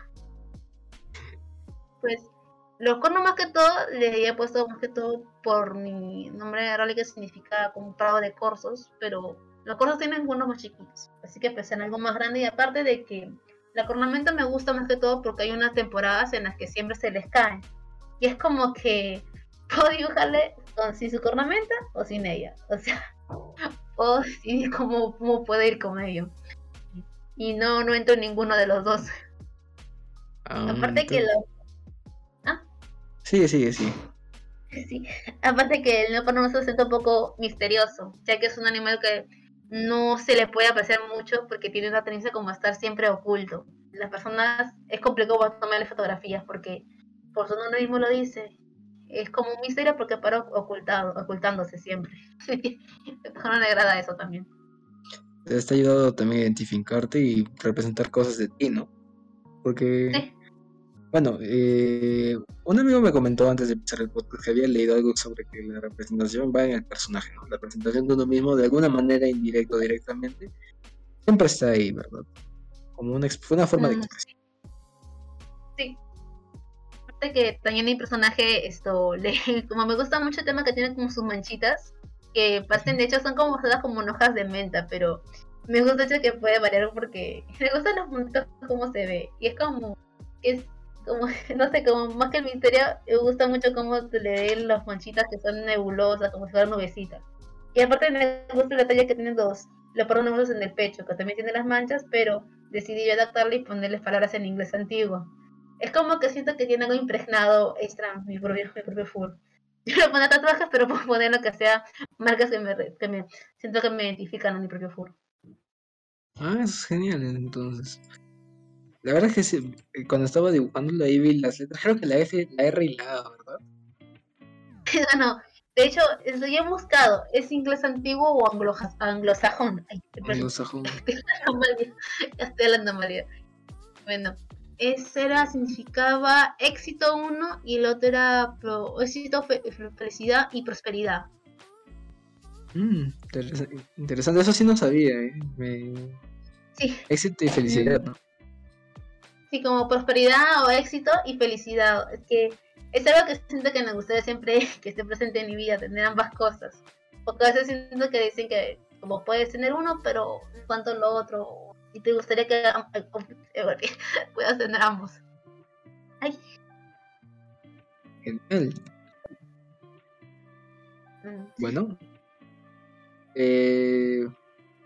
[SPEAKER 3] Pues los cornos más que todo le he puesto más que todo por mi nombre rally que significa como prado de corzos, pero los corzos tienen cuernos más chiquitos, así que pensé en algo más grande y aparte de que la cornamenta me gusta más que todo porque hay unas temporadas en las que siempre se les caen y es como que [laughs] puedo dibujarle con sin su cornamenta o sin ella, o sea, o si cómo, cómo puede ir con ello. Y no, no entro en ninguno de los dos. Ah, Aparte que lo...
[SPEAKER 2] ¿Ah? Sigue, sigue, sí.
[SPEAKER 3] Sí. Aparte que el leopardo se siente un poco misterioso, ya que es un animal que no se le puede apreciar mucho porque tiene una tendencia como a estar siempre oculto. Las personas es complicado tomarle fotografías porque por su nombre mismo lo dice, es como un misterio porque para ocultado, ocultándose siempre. [laughs] no le agrada eso también.
[SPEAKER 2] Te ha ayudado también a identificarte y representar cosas de ti, ¿no? Porque, bueno, eh, un amigo me comentó antes de empezar el podcast que había leído algo sobre que la representación va en el personaje, ¿no? La representación de uno mismo, de alguna manera, indirecta o directamente, siempre está ahí, ¿verdad? Como una, una forma de mm. expresión.
[SPEAKER 3] Sí, que también mi personaje, esto, [laughs] le, como me gusta mucho el tema que tiene como sus manchitas, que parecen, de hecho, son como como hojas de menta, pero me gusta mucho que puede variar porque [laughs] me gustan los momentos como se ve. Y es como, es como, [laughs] no sé, como más que el misterio, me gusta mucho cómo se le ven las manchitas que son nebulosas, como si fueran nubecitas. Y aparte me gusta el detalle que tienen dos, le ponemos en el pecho, que también tiene las manchas, pero decidí yo adaptarle y ponerles palabras en inglés antiguo. Es como que siento que tiene algo impregnado extra mi propio, mi propio fur. [laughs] Yo le pongo tatuajes, pero puedo poner lo que sea marcas que me, que me siento que me identifican a mi propio fur.
[SPEAKER 2] Ah, eso es genial, entonces. La verdad es que sí, cuando estaba dibujando ahí vi las letras, creo que la F, la R y la A, ¿verdad? [laughs]
[SPEAKER 3] no, de hecho, lo he buscado, ¿es inglés antiguo o anglosajón?
[SPEAKER 2] anglosajón. [laughs]
[SPEAKER 3] ya estoy hablando María. Bueno, ese era, significaba éxito uno y el otro era éxito, felicidad y prosperidad.
[SPEAKER 2] Mm, interesante, eso sí no sabía, ¿eh?
[SPEAKER 3] Sí.
[SPEAKER 2] Éxito y felicidad, ¿no?
[SPEAKER 3] Sí, como prosperidad o éxito y felicidad. Es que es algo que siento que me gustaría siempre [laughs] que esté presente en mi vida, tener ambas cosas. Porque a veces siento que dicen que como puedes tener uno, pero cuanto lo otro, y te gustaría que [laughs] puedas tener ambos. Ay.
[SPEAKER 2] Genial. Mm. Bueno. Eh,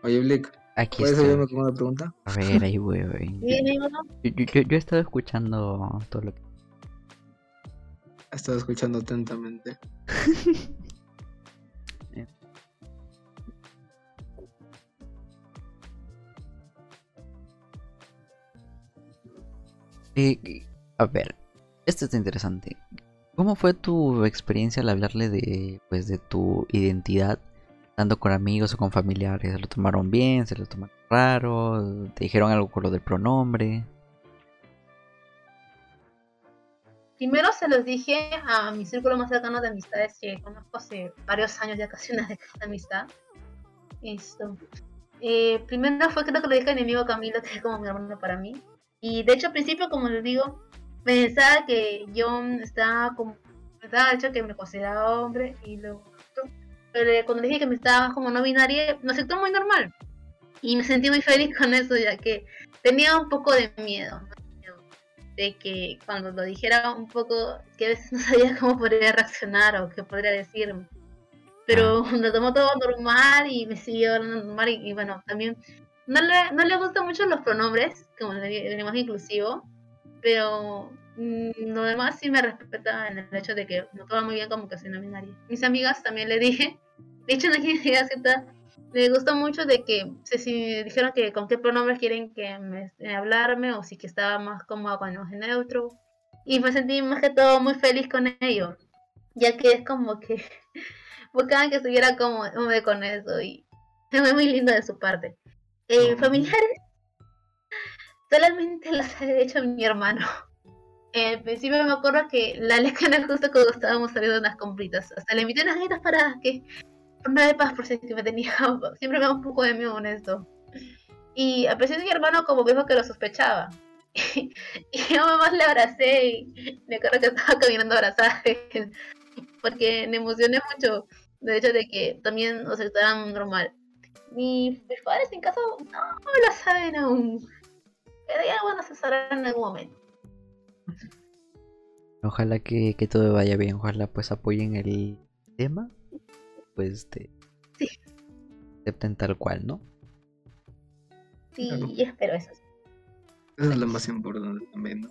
[SPEAKER 2] oye, Blick.
[SPEAKER 1] Aquí
[SPEAKER 2] ¿Puedes ayudarme con una pregunta?
[SPEAKER 1] A ver, ahí voy, voy. Yo, yo, yo, he estado escuchando todo lo que
[SPEAKER 2] He estado escuchando atentamente. [laughs]
[SPEAKER 1] Eh, a ver, esto es interesante. ¿Cómo fue tu experiencia al hablarle de, pues, de tu identidad, tanto con amigos o con familiares? ¿Se lo tomaron bien? ¿Se lo tomaron raro? ¿Te dijeron algo con lo del pronombre?
[SPEAKER 3] primero se los dije a mi círculo más cercano de amistades que conozco hace varios años, ya casi una década de amistad. Esto. Eh, primero fue creo que lo dije a mi amigo Camilo, que es como mi hermano para mí. Y de hecho al principio, como les digo, pensaba que yo estaba como, estaba hecho que me consideraba hombre y luego pero cuando le dije que me estaba como no binaria, me aceptó muy normal. Y me sentí muy feliz con eso, ya que tenía un poco de miedo de que cuando lo dijera un poco, que a veces no sabía cómo podría reaccionar o qué podría decirme. Pero ah. [laughs] lo tomó todo normal y me siguió hablando normal y, bueno, también no le, no le gustan mucho los pronombres, como el lenguaje inclusivo, pero mm, lo demás sí me respeta en el hecho de que no toma muy bien soy no binaria. Mis amigas también le dije, de hecho quiere aceptar me gustó mucho de que se si dijeron que con qué pronombres quieren que me, eh, hablarme o si que estaba más cómoda con el neutro. Y me sentí más que todo muy feliz con ello, ya que es como que [laughs] buscaban que estuviera cómodo con eso y fue muy lindo de su parte. Eh, familiares, [laughs] solamente los ha hecho mi hermano. [laughs] Eh, al principio me acuerdo que la lecana [laughs] justo cuando estábamos saliendo unas compritas. Hasta le invité unas galletas para que una de paz por si que me tenía, siempre me da un poco de miedo con esto. Y a pesar de mi hermano como dijo que lo sospechaba. y yo más le abracé y me acuerdo que estaba caminando abrazada porque me emocioné mucho de hecho de que también nos aceptaran normal. Mis, mis padres en caso no, lo saben aún. Pero ya bueno, se sabrán en algún momento.
[SPEAKER 1] Ojalá que, que todo vaya bien, ojalá pues apoyen el tema pues este
[SPEAKER 3] sí.
[SPEAKER 1] acepten tal cual, ¿no?
[SPEAKER 3] Sí, espero eso.
[SPEAKER 2] Eso es lo más importante también, ¿no?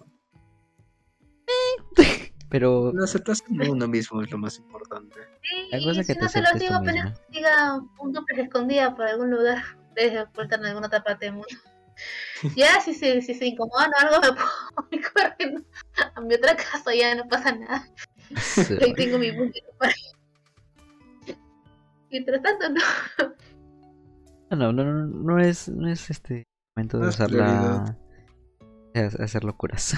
[SPEAKER 2] [laughs]
[SPEAKER 1] Pero.
[SPEAKER 2] La aceptación de uno mismo es lo más importante.
[SPEAKER 3] Sí, La cosa que si no se lo digo, apenas diga un nombre escondida por algún lugar, desde puerta en alguna otra parte del mundo. [laughs] Ya, si se, si se incomodan o algo, [laughs] me puedo ir corriendo a mi otra casa, ya no pasa nada. Ahí tengo mi búnker [laughs] para Mientras tanto, no.
[SPEAKER 1] No, no, no, no es, no es este momento de hacer la... hacer locuras.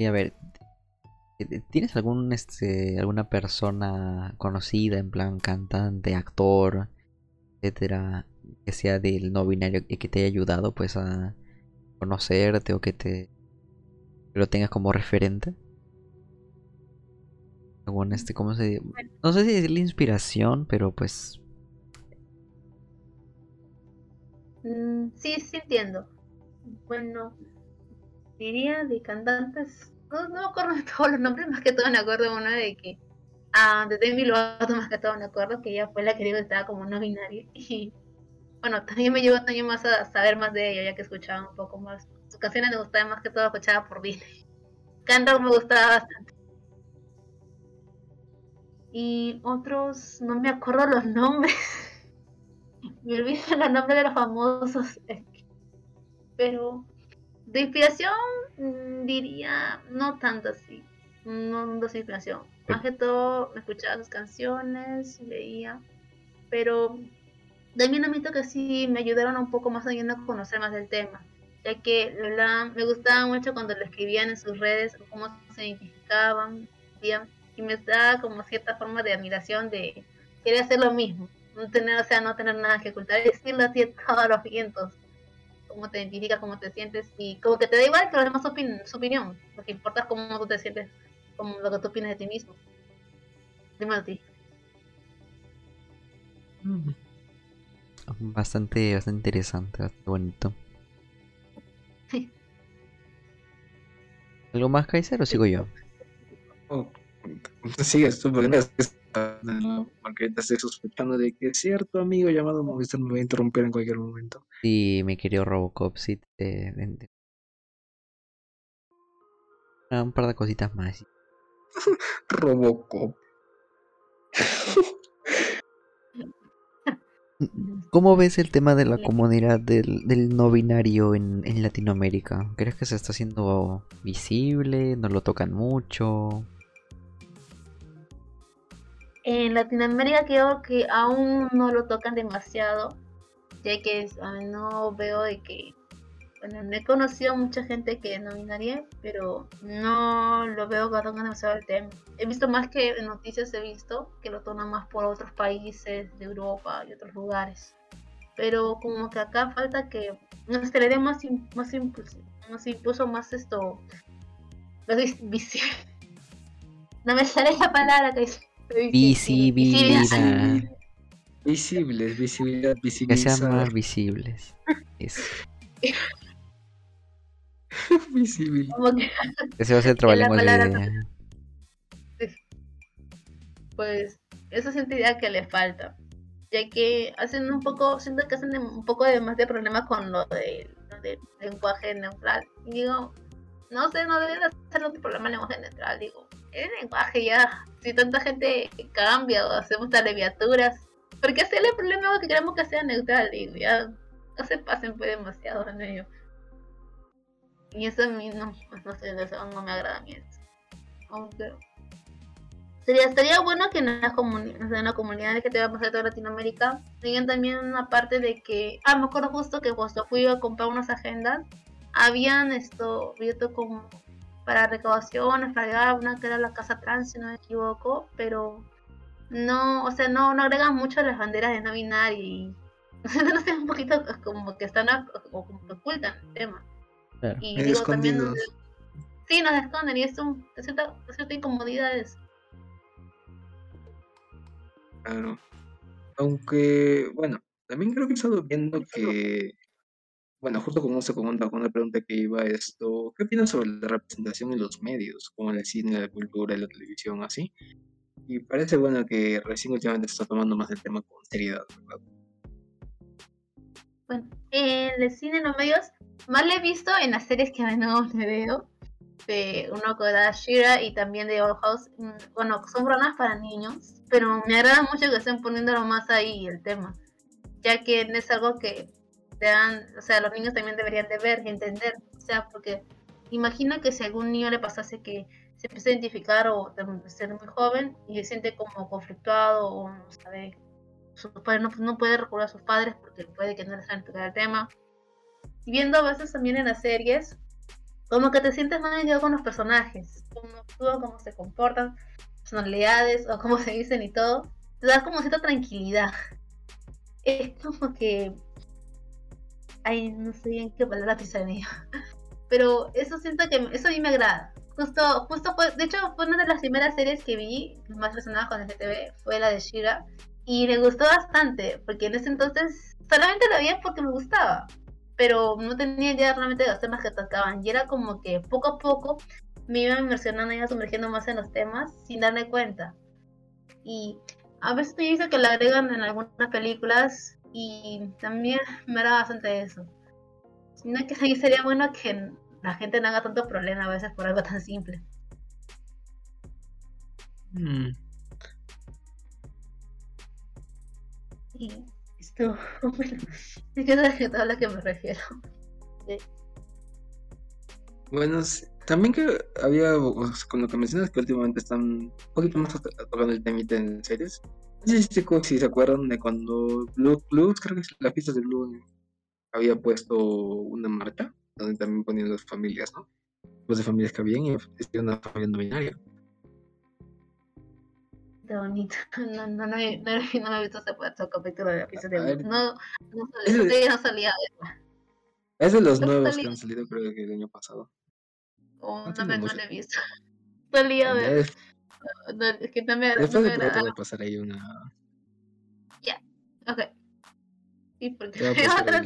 [SPEAKER 1] Y a ver, ¿tienes algún este alguna persona conocida en plan cantante, actor, etcétera, que sea del no binario y que te haya ayudado pues a conocerte o que te lo tengas como referente. Bueno, este, ¿cómo se No sé si es la inspiración, pero pues.
[SPEAKER 3] Mm, sí, sí entiendo. Bueno, diría de cantantes. No, me acuerdo de todos los nombres, [laughs] más que todo me acuerdo una de que. Ah, de Demi Lovato, más que todo me acuerdo que ella fue la que digo que estaba como no binaria. [laughs] Y bueno, también me llevó año más a saber más de ella, ya que escuchaba un poco más. Sus canciones me gustaban más que todo, escuchaba por Disney. [laughs] Canta me gustaba bastante. Y otros, no me acuerdo los nombres. me olvido los nombres de los famosos. Pero de inspiración mm, diría no tanto así. No, no de inspiración. Más que todo escuchaba sus canciones, leía. Pero también admito que sí me ayudaron un poco más a conocer más del tema. Ya que me gustaba mucho cuando lo escribían en sus redes, cómo se identificaban. Y me daba como cierta forma de admiración de querer hacer lo mismo. No tener, o sea, no tener nada que ocultar. Decirlo así a todos los vientos cómo te identificas, cómo te sientes y como que te da igual que los demás opinen su opinión. Lo que importa es cómo tú te sientes, como lo que tú opinas de ti mismo. Dime a ti.
[SPEAKER 1] Mm. Bastante, bastante interesante, bastante bonito. ¿Algo más, Kaiser, o sigo yo?
[SPEAKER 2] Oh, sigues tú, porque estoy sospechando de que cierto amigo llamado Movistar me va a interrumpir en cualquier momento.
[SPEAKER 1] Sí, mi querido Robocop, sí, te... Ah, un par de cositas más. [laughs]
[SPEAKER 2] Robocop. [laughs]
[SPEAKER 1] ¿Cómo ves el tema de la comunidad del, del no binario en, en, Latinoamérica? ¿Crees que se está haciendo visible? ¿No lo tocan mucho?
[SPEAKER 3] En Latinoamérica creo que aún no lo tocan demasiado, ya que no veo de que, bueno, no he conocido a mucha gente que es no binaria, pero no lo veo que demasiado el tema. He visto más que noticias, he visto que lo toman más por otros países de Europa y otros lugares. Pero como que acá falta que nos le dé más, más impulso, más impulso, más esto, [laughs] No me sale la palabra que dice
[SPEAKER 1] Visibilidad.
[SPEAKER 2] Visibles, visibilidad, visibilidad.
[SPEAKER 1] Que sean más visibles. Eso. [laughs]
[SPEAKER 2] Visible.
[SPEAKER 1] Ese va a ser el [laughs] trabajo de
[SPEAKER 3] Pues esa siento idea que le falta. Ya que hacen un poco, siento que hacen un poco de más de problema con lo del lenguaje neutral. Y digo, no sé, no deben hacer otro problema lenguaje neutral. Digo, el lenguaje ya, si tanta gente cambia o hacemos abreviaturas, ¿por qué hacerle problema que queremos que sea neutral? Y ya no se pasen pues demasiado en ello. Y eso a mí no, pues, no sé, eso no me agrada a mí. Aunque sería, estaría bueno que en la, en la comunidad que te va a pasar toda Latinoamérica tengan también una parte de que, ah, me acuerdo justo que cuando fui a comprar unas agendas, habían esto, como para recaudaciones, para una que era la casa trans, si no me equivoco, pero no, o sea, no, no agregan mucho las banderas de no binario y [laughs] no sé, un poquito como que están como que ocultan el tema. Y digo también sí nos esconden y es un es cierta, cierta incomodidad eso.
[SPEAKER 2] Claro. Aunque, bueno, también creo que he estado viendo que bueno, justo con eso, con una, con una pregunta que iba esto, ¿qué opinas sobre la representación en los medios, como el cine, la cultura, la televisión, así? Y parece bueno que recién últimamente se está tomando más el tema con seriedad, ¿verdad?
[SPEAKER 3] Bueno, en el cine, en los medios, más lo he visto en las series que a menudo me veo, de uno que da Shira y también de Old House. Mm, bueno, son programas para niños, pero me agrada mucho que estén poniéndolo más ahí el tema, ya que es algo que o sea, los niños también deberían de ver y entender, o sea, porque imagina que si a algún niño le pasase que se empieza a identificar o de ser muy joven y se siente como conflictuado o no sabe, padres no, puede recurrir a sus padres porque puede que no les saben el tema. Y viendo a veces también en las series, como que te sientes más identificado con los personajes, cómo actúan, cómo se comportan, personalidades o cómo [laughs] se dicen y todo, te da como cierta tranquilidad. es como que. Ay, no sé bien qué palabra salía. [laughs] Pero eso siento que. Eso a mí me agrada. Justo, justo fue. De hecho, fue una de las primeras series que vi más relacionadas con el GTV. Fue la de Shira. Y me gustó bastante. Porque en ese entonces solamente la vi porque me gustaba. Pero no tenía idea realmente de los temas que tocaban. Y era como que poco a poco me iba inmersionando, iba sumergiendo más en los temas sin darme cuenta. Y a veces me dice que la agregan en algunas películas y también me da bastante eso. Sino que sería bueno que la gente no haga tanto problema a veces por algo tan simple. Mm. Y esto, [laughs] bueno, es que es a lo que me refiero.
[SPEAKER 2] Bueno, también que había, con lo que mencionas, que últimamente están un poquito más tocando el tema en series. No sé si, se acuerdan de cuando Blue, Blue, creo que es la pista de Blue, había puesto una marca donde también ponían las familias, ¿no? Los de familias que habían y existía una familia no binaria.
[SPEAKER 3] Qué bonito. No, no, no, no, he visto ese capítulo de la pista de Blue. No, no, no, no salía
[SPEAKER 2] Es de los nuevos que han salido, creo que el año pasado.
[SPEAKER 3] Oh, no, me, no lo he visto. Salía a es que me,
[SPEAKER 2] Después de voy a pasar ahí una.
[SPEAKER 3] Ya, ok. [laughs] Sí, porque otra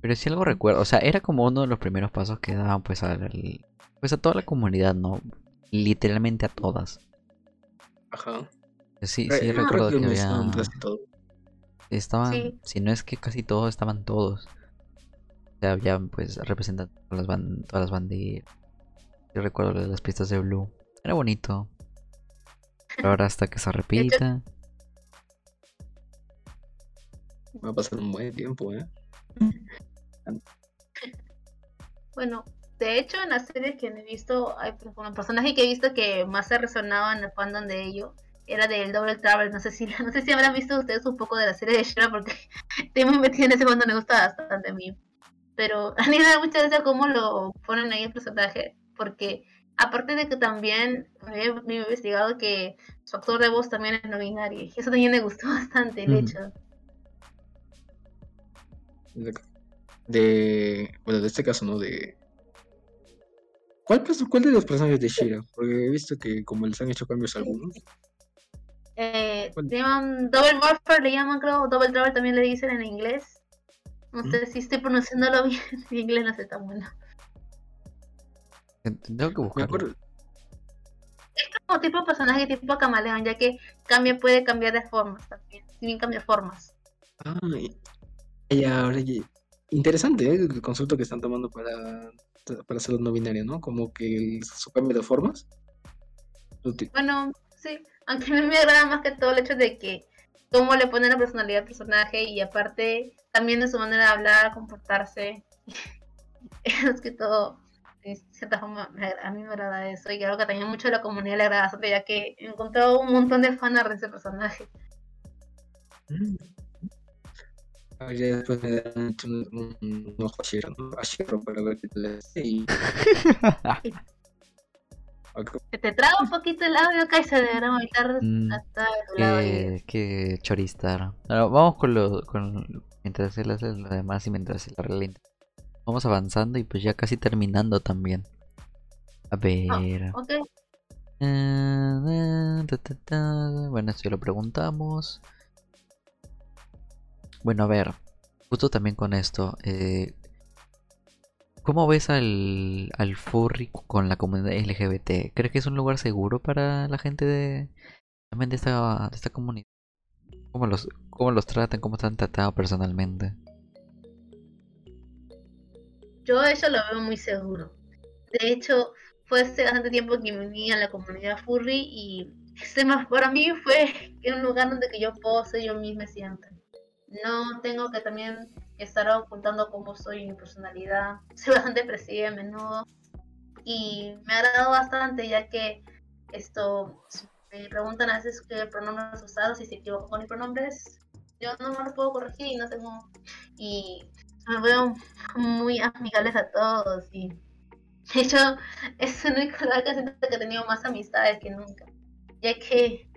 [SPEAKER 1] Pero si algo recuerdo, o sea, era como uno de los primeros pasos que daban pues a, pues a toda la comunidad, ¿no? Literalmente a todas.
[SPEAKER 2] Ajá.
[SPEAKER 1] Sí, sí, recuerdo que, había... Estaban, si no es que casi todos, estaban todos. O sea, había pues representan todas las, todas las banderas. Yo recuerdo las pistas de Blue. Era bonito. Pero ahora hasta que se [laughs] repita.
[SPEAKER 2] Va a pasar un buen tiempo, ¿eh? [laughs]
[SPEAKER 3] Bueno, de hecho en las series que he visto, hay un personaje que he visto que más se resonaba en el fandom de ello, era del Double Travel, no sé si [laughs] no sé si habrán visto ustedes un poco de la serie de Shira porque estoy muy metida en ese mundo, me gusta bastante a mí pero a mí me da mucha gracia cómo lo ponen ahí el personaje, porque aparte de que también me he, investigado que su actor de voz también es no binario, y eso también me gustó [laughs] bastante el hecho.
[SPEAKER 2] De, bueno, de este caso, ¿no? De... ¿Cuál, ¿Cuál de los personajes de Shira? Porque he visto que como les han hecho cambios algunos.
[SPEAKER 3] Eh, llaman Double Warfare, le llaman creo, Double Travel también le dicen en inglés. No sé si estoy pronunciándolo [laughs] bien, mi inglés no sé tan bueno.
[SPEAKER 1] Tengo que buscarlo.
[SPEAKER 3] Es como tipo personaje tipo camaleón, ya que cambia, puede cambiar de formas también. Si bien cambia formas.
[SPEAKER 2] Ah, ya, ahora Interesante ¿eh? el concepto que están tomando para, para hacerlo no binario, ¿no? Como que su cambio de formas.
[SPEAKER 3] Bueno, sí, aunque [laughs] a mí me agrada más que todo el hecho de que cómo le pone la personalidad al personaje y aparte también de su manera de hablar, comportarse. [laughs] es que todo, de cierta forma, a mí me agrada eso y creo que también mucho a la comunidad le agrada ya que he encontrado un montón de fans de ese personaje.
[SPEAKER 2] Mm. después me dan un, ojo a Shiro, para ver qué tal es. [laughs] Y...
[SPEAKER 3] te traga un poquito el audio, Kaiser, deberíamos evitar mm, hasta el
[SPEAKER 1] lado. Qué choristar. vamos con lo, con, mientras él hace lo demás y mientras él arregla. Vamos avanzando y pues ya casi terminando también. A ver. Ah, bueno, esto ya lo preguntamos. Bueno, a ver. Justo también con esto. Eh, ¿Cómo ves al, al furry con la comunidad LGBT? ¿Crees que es un lugar seguro para la gente de, también de esta, de esta comunidad? ¿Cómo los, ¿Cómo los tratan? ¿Cómo están tratados personalmente?
[SPEAKER 3] Yo eso lo veo muy seguro. De hecho, fue hace bastante tiempo que me uní a la comunidad furry y ese más para mí fue un lugar donde que yo puedo ser yo misma siempre. No tengo que también estar ocultando cómo soy mi personalidad. Soy bastante expresiva a menudo y me ha agradado bastante ya que esto me preguntan a veces qué pronombres usar, si se equivoco con mis pronombres, yo no me los puedo corregir y no tengo y me veo muy amigables a todos y de hecho es el único lugar que siento que he tenido más amistades que nunca ya que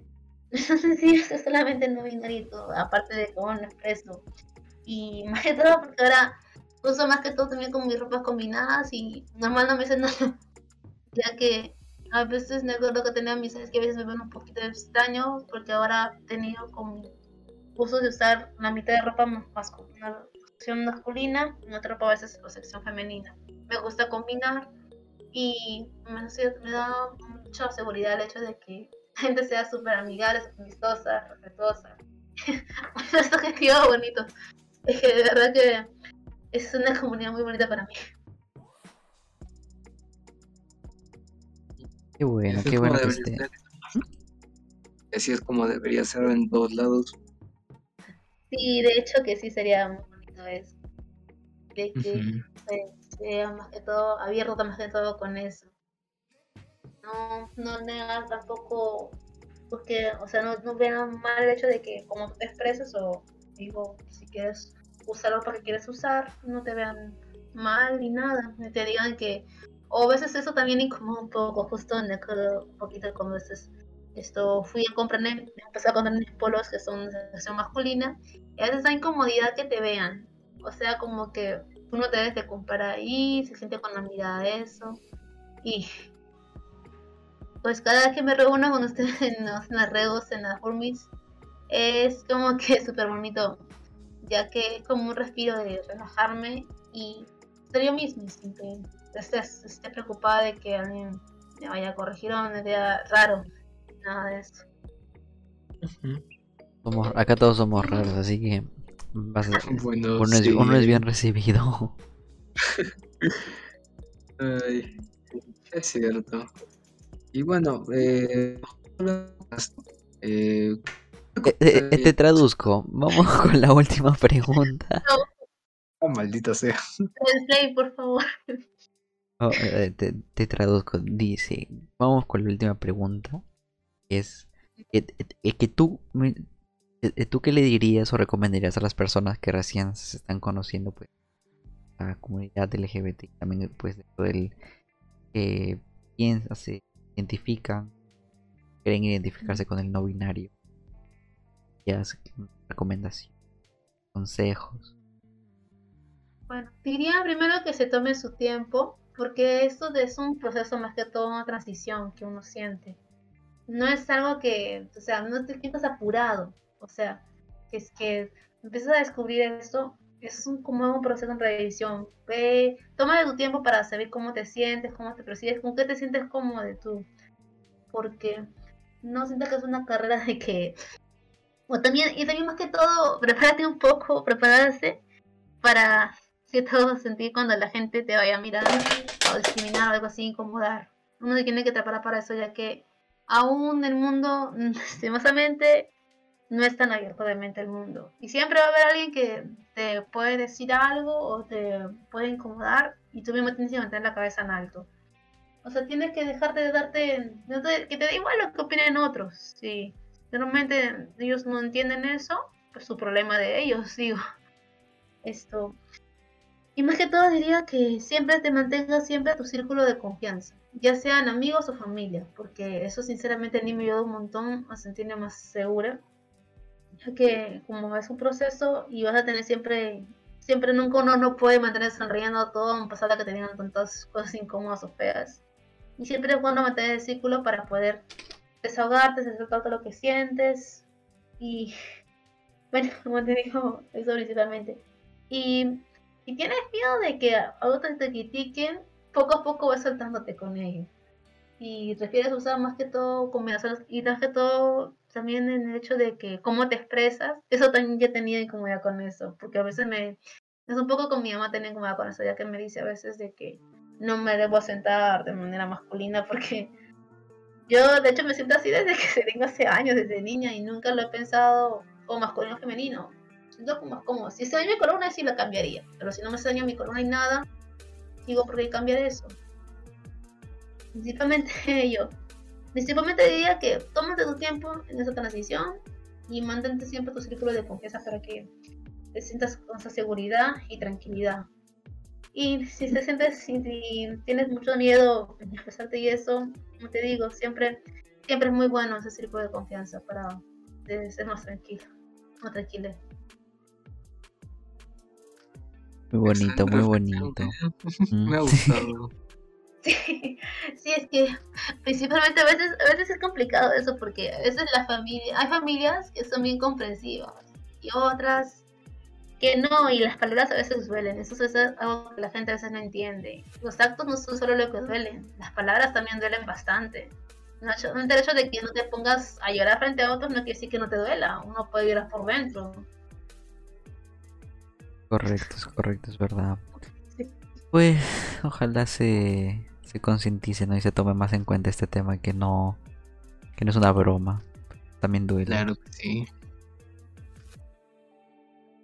[SPEAKER 3] [laughs] sí, es solamente no binarito, aparte de cómo lo expreso. Y más que todo porque ahora uso más que todo también con mis ropas combinadas y normal no me hacen [laughs] nada. Ya que a veces me acuerdo que tenía mis que a veces me ven un poquito extraño porque ahora he tenido como uso de usar la mitad de ropa masculina, sección masculina y otra a veces la sección femenina. Me gusta combinar y me, me da mucha seguridad el hecho de que la gente sea súper amigable, amistosa, respetuosa. [laughs] Esto que quedó bonito. Es que de verdad que es una comunidad muy bonita para mí.
[SPEAKER 1] Qué bueno, qué bueno que esté.
[SPEAKER 2] Así es como debería ser en todos lados.
[SPEAKER 3] Sí, de hecho que sí sería eso. De que sea más que todo abierto más que todo con eso. No, no negar tampoco, porque, o sea, no, no vean mal el hecho de que como te expresas o digo, si quieres usar lo que quieres usar, no te vean mal ni nada, te digan que o a veces eso también incomoda un poco, justo en el un poquito como veces esto fui a comprar, empecé a comprar mis polos que son de sección masculina, y a veces da incomodidad que te vean. O sea, como que uno te debes de comprar ahí, se siente con la mirada de eso. Y pues cada vez que me reúno con ustedes en, los, las [laughs] redes, en las formis, es como que súper bonito, ya que es como un respiro de relajarme y ser yo mismo, sin que esté, preocupada de que alguien me vaya a corregir o me vea raro, nada de eso.
[SPEAKER 1] acá todos somos raros, así que uno, es, bien recibido. [laughs]
[SPEAKER 2] es cierto. Y bueno, eh,
[SPEAKER 1] eh, eh, te traduzco. Vamos [laughs] con la última pregunta.
[SPEAKER 2] Oh, maldita sea.
[SPEAKER 3] Translate, por favor.
[SPEAKER 1] Oh, te, traduzco. Dice, vamos con la última pregunta. Es que, tú, tú qué le dirías o recomendarías a las personas que recién se están conociendo, pues, a la comunidad LGBT, también pues del que piensa, se identifican, quieren identificarse con el no binario. Recomendaciones, consejos.
[SPEAKER 3] Bueno, diría primero que se tome su tiempo, porque esto es un proceso más que todo una transición que uno siente. No es algo que, o sea, no te sientas apurado, o sea, es que empiezas a descubrir esto, es un, como un proceso en revisión. Ve, toma de tu tiempo para saber cómo te sientes, cómo te percibes, con qué te sientes cómodo de tú. Porque no sientas que es una carrera de que... O también, y también más que todo, prepárate un poco, prepararse para que todo sentir cuando la gente te vaya a mirar o discriminar o algo así, incomodar. Uno tiene que preparar para eso, ya que aún el mundo, [laughs] lastimosamente, no es tan abierto de mente el mundo. Y siempre va a haber alguien que te puede decir algo o te puede incomodar y tú mismo tienes que mantener la cabeza en alto. O sea, tienes que dejarte de darte, que te da igual lo que opinen otros. Si normalmente ellos no entienden eso, pues su problema de ellos, [laughs] digo. Esto. Y más que todo diría que siempre te mantengas siempre a tu círculo de confianza, ya sean amigos o familia, porque eso sinceramente a mí me ayuda un montón a sentirme más segura, que como es un proceso y vas a tener siempre, siempre nunca uno no puede mantener sonriendo todo, pesar de que te tengan tantas cosas incómodas o feas. Y siempre es bueno mantener el círculo para poder desahogarte, desahogarte todo lo que sientes. Y [laughs] bueno, como te digo, eso principalmente. Y si tienes miedo de que a otros te critiquen, poco a poco vas soltándote con ellos. Y refieres usar más que todo combinaciones y más que todo también en el hecho de que cómo te expresas, eso también ya tenido incomodidad con eso, porque a veces me, es un poco con mi mamá tener incomodidad con eso, ya que me dice a veces de que no me debo sentar de manera masculina porque yo de hecho me siento así desde que [laughs] tengo hace años, desde niña y nunca lo he pensado como masculino o femenino como como Si se daña mi corona, sí la cambiaría. Pero si no me se daña mi corona y nada, digo, ¿por qué cambiar eso? Principalmente [laughs] yo. Principalmente diría que tómate tu tiempo en esa transición y mantente siempre tu círculo de confianza para que te sientas con esa seguridad y tranquilidad. Y si te sientes, si, tienes mucho miedo en expresarte y eso, como te digo, siempre siempre es muy bueno ese círculo de confianza para ser más tranquilo, más tranquilo.
[SPEAKER 1] Muy bonito, muy bonito. [laughs]
[SPEAKER 2] Me ha gustado. [laughs]
[SPEAKER 3] Sí, sí, es que principalmente a veces, a veces es complicado eso porque a veces la familia, hay familias que son bien comprensivas y otras que no, y las palabras a veces duelen, eso es algo que la gente a veces no entiende. Los actos no son solo lo que duelen, las palabras también duelen bastante. No, el hecho de que no te pongas a llorar frente a otros no quiere decir que no te duela, uno puede llorar por dentro.
[SPEAKER 1] Correcto, es correcto, es verdad. Pues ojalá se, se concientice ¿no? y se tome más en cuenta este tema que no, que no es una broma. También duele.
[SPEAKER 2] Claro que sí.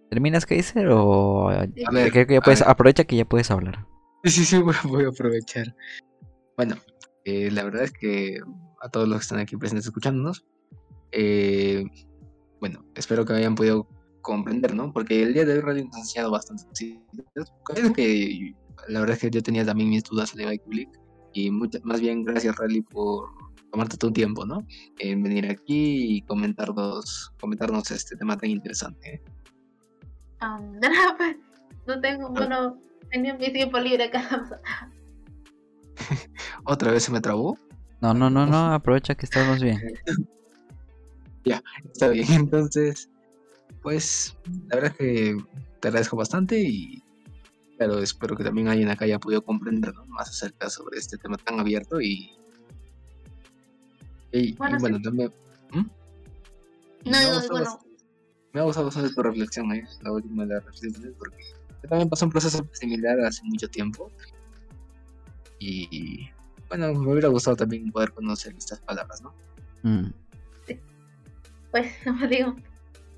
[SPEAKER 1] ¿Terminas, Kaiser? O a ver, creo que ya puedes, aprovecha que ya puedes hablar.
[SPEAKER 2] Sí, sí, sí, [laughs] voy a aprovechar. Bueno, eh, la verdad es que a todos los que están aquí presentes escuchándonos, eh, bueno, espero que hayan podido comprender, ¿no? Porque el día de hoy Radio nos ha enseñado bastante que la verdad es que yo tenía también mis dudas de Bike y más bien gracias Rally por tomarte tu tiempo, ¿no? En venir aquí y comentarnos, comentarnos este tema tan interesante. ¿eh? [laughs]
[SPEAKER 3] Pues, no tengo, bueno, tenía mi tiempo libre acá. [laughs]
[SPEAKER 2] ¿Otra vez se me trabó?
[SPEAKER 1] No, no, no, no, [laughs] aprovecha que estamos bien.
[SPEAKER 2] ya, está bien. Entonces, pues, la verdad es que te agradezco bastante y claro, espero que también alguien acá haya podido comprender más acerca sobre este tema tan abierto y, y bueno, también...
[SPEAKER 3] ¿Mm? No, no, bueno,
[SPEAKER 2] me ha gustado bastante tu reflexión, ¿eh? la última de las reflexiones, porque también pasó un proceso similar hace mucho tiempo. Y bueno, me hubiera gustado también poder conocer estas palabras, ¿no?
[SPEAKER 1] Mm.
[SPEAKER 3] Pues, [laughs] como digo,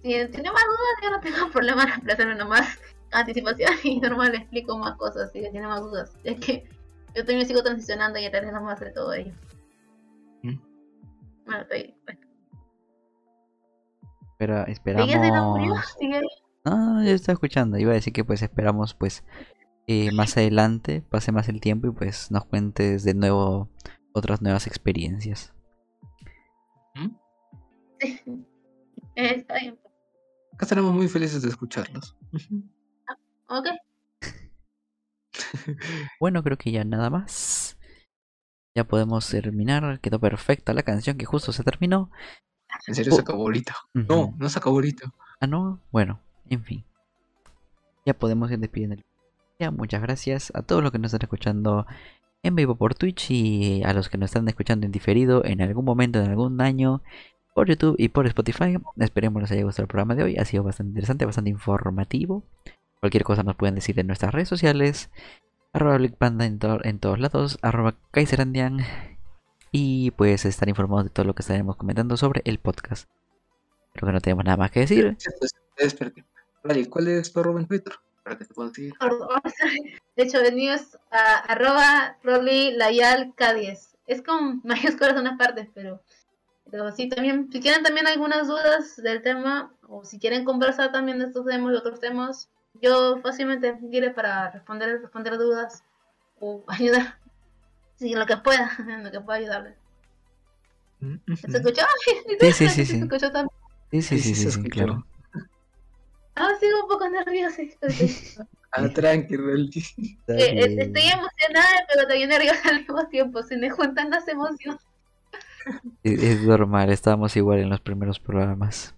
[SPEAKER 3] si tiene más dudas, yo no tengo [laughs] problema en reemplazarme nomás anticipación [laughs] y normal le explico más cosas si tiene más dudas. Es que yo también sigo transicionando y aprendiendo más de todo ello. ¿Mm? Bueno, estoy, bueno.
[SPEAKER 1] Pero esperamos. No, yo estaba escuchando. Iba a decir que pues esperamos pues eh, más adelante pase más el tiempo y pues nos cuentes de nuevo otras nuevas experiencias. [laughs]
[SPEAKER 3] Está bien.
[SPEAKER 2] Acá estaremos muy felices de escucharlos.
[SPEAKER 3] Ah, ok. [laughs]
[SPEAKER 1] bueno, creo que ya nada más. Ya podemos terminar. Quedó perfecta la canción que justo se terminó.
[SPEAKER 2] En serio se acabó ahorita. No, no se acabó ahorita.
[SPEAKER 1] Ah, no. Bueno, en fin. Ya podemos ir despidiendo el ya, muchas gracias a todos los que nos están escuchando en vivo por Twitch y a los que nos están escuchando en diferido en algún momento, en algún año, por YouTube y por Spotify. Esperemos les haya gustado el programa de hoy. Ha sido bastante interesante, bastante informativo. Cualquier cosa nos pueden decir en nuestras redes sociales. Arroba Panda en, en, todos lados. Arroba Kaiserandian y pues estar informados de todo lo que estaremos comentando sobre el podcast. Creo que no tenemos nada más que decir.
[SPEAKER 2] ¿cuál es tu arroba en Twitter? Para que te puedan seguir. [laughs]
[SPEAKER 3] De hecho, el mío es arroba Layal K10. Es con mayúsculas en unas partes, pero, pero sí, también, si quieren también algunas dudas del tema, o si quieren conversar también de estos temas y otros temas, yo fácilmente quiero para responder, responder dudas o [laughs] ayudar Sí, lo que pueda, [laughs] lo que pueda ayudarle. ¿Se escuchó? [laughs]
[SPEAKER 1] Sí, sí, sí.
[SPEAKER 3] ¿Se escuchó también?
[SPEAKER 1] Sí, sí, sí, sí, sí, claro.
[SPEAKER 3] Ah, sigo un poco nerviosa.
[SPEAKER 2] ah, tranquilo.
[SPEAKER 3] Eh, eh, estoy emocionada, pero también nerviosa al mismo tiempo. Se me juntan las emociones.
[SPEAKER 1] Es normal, estábamos igual en los primeros programas.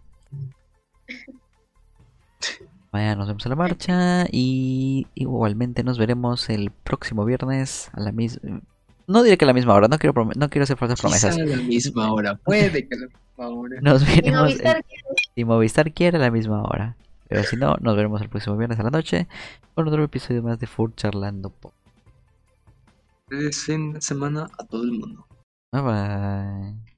[SPEAKER 1] Mañana nos vemos a la marcha y igualmente nos veremos el próximo viernes a la misma no diré que a la misma hora, no quiero, no quiero hacer falsas promesas.
[SPEAKER 2] a la misma hora, puede que a la misma hora. [laughs]
[SPEAKER 1] Nos veremos. Si Movistar, quiere a la misma hora. Pero si no, nos veremos el próximo viernes a la noche con otro episodio más de Food Charlando Pop.
[SPEAKER 2] Feliz fin de semana a todo el mundo.
[SPEAKER 1] Bye bye.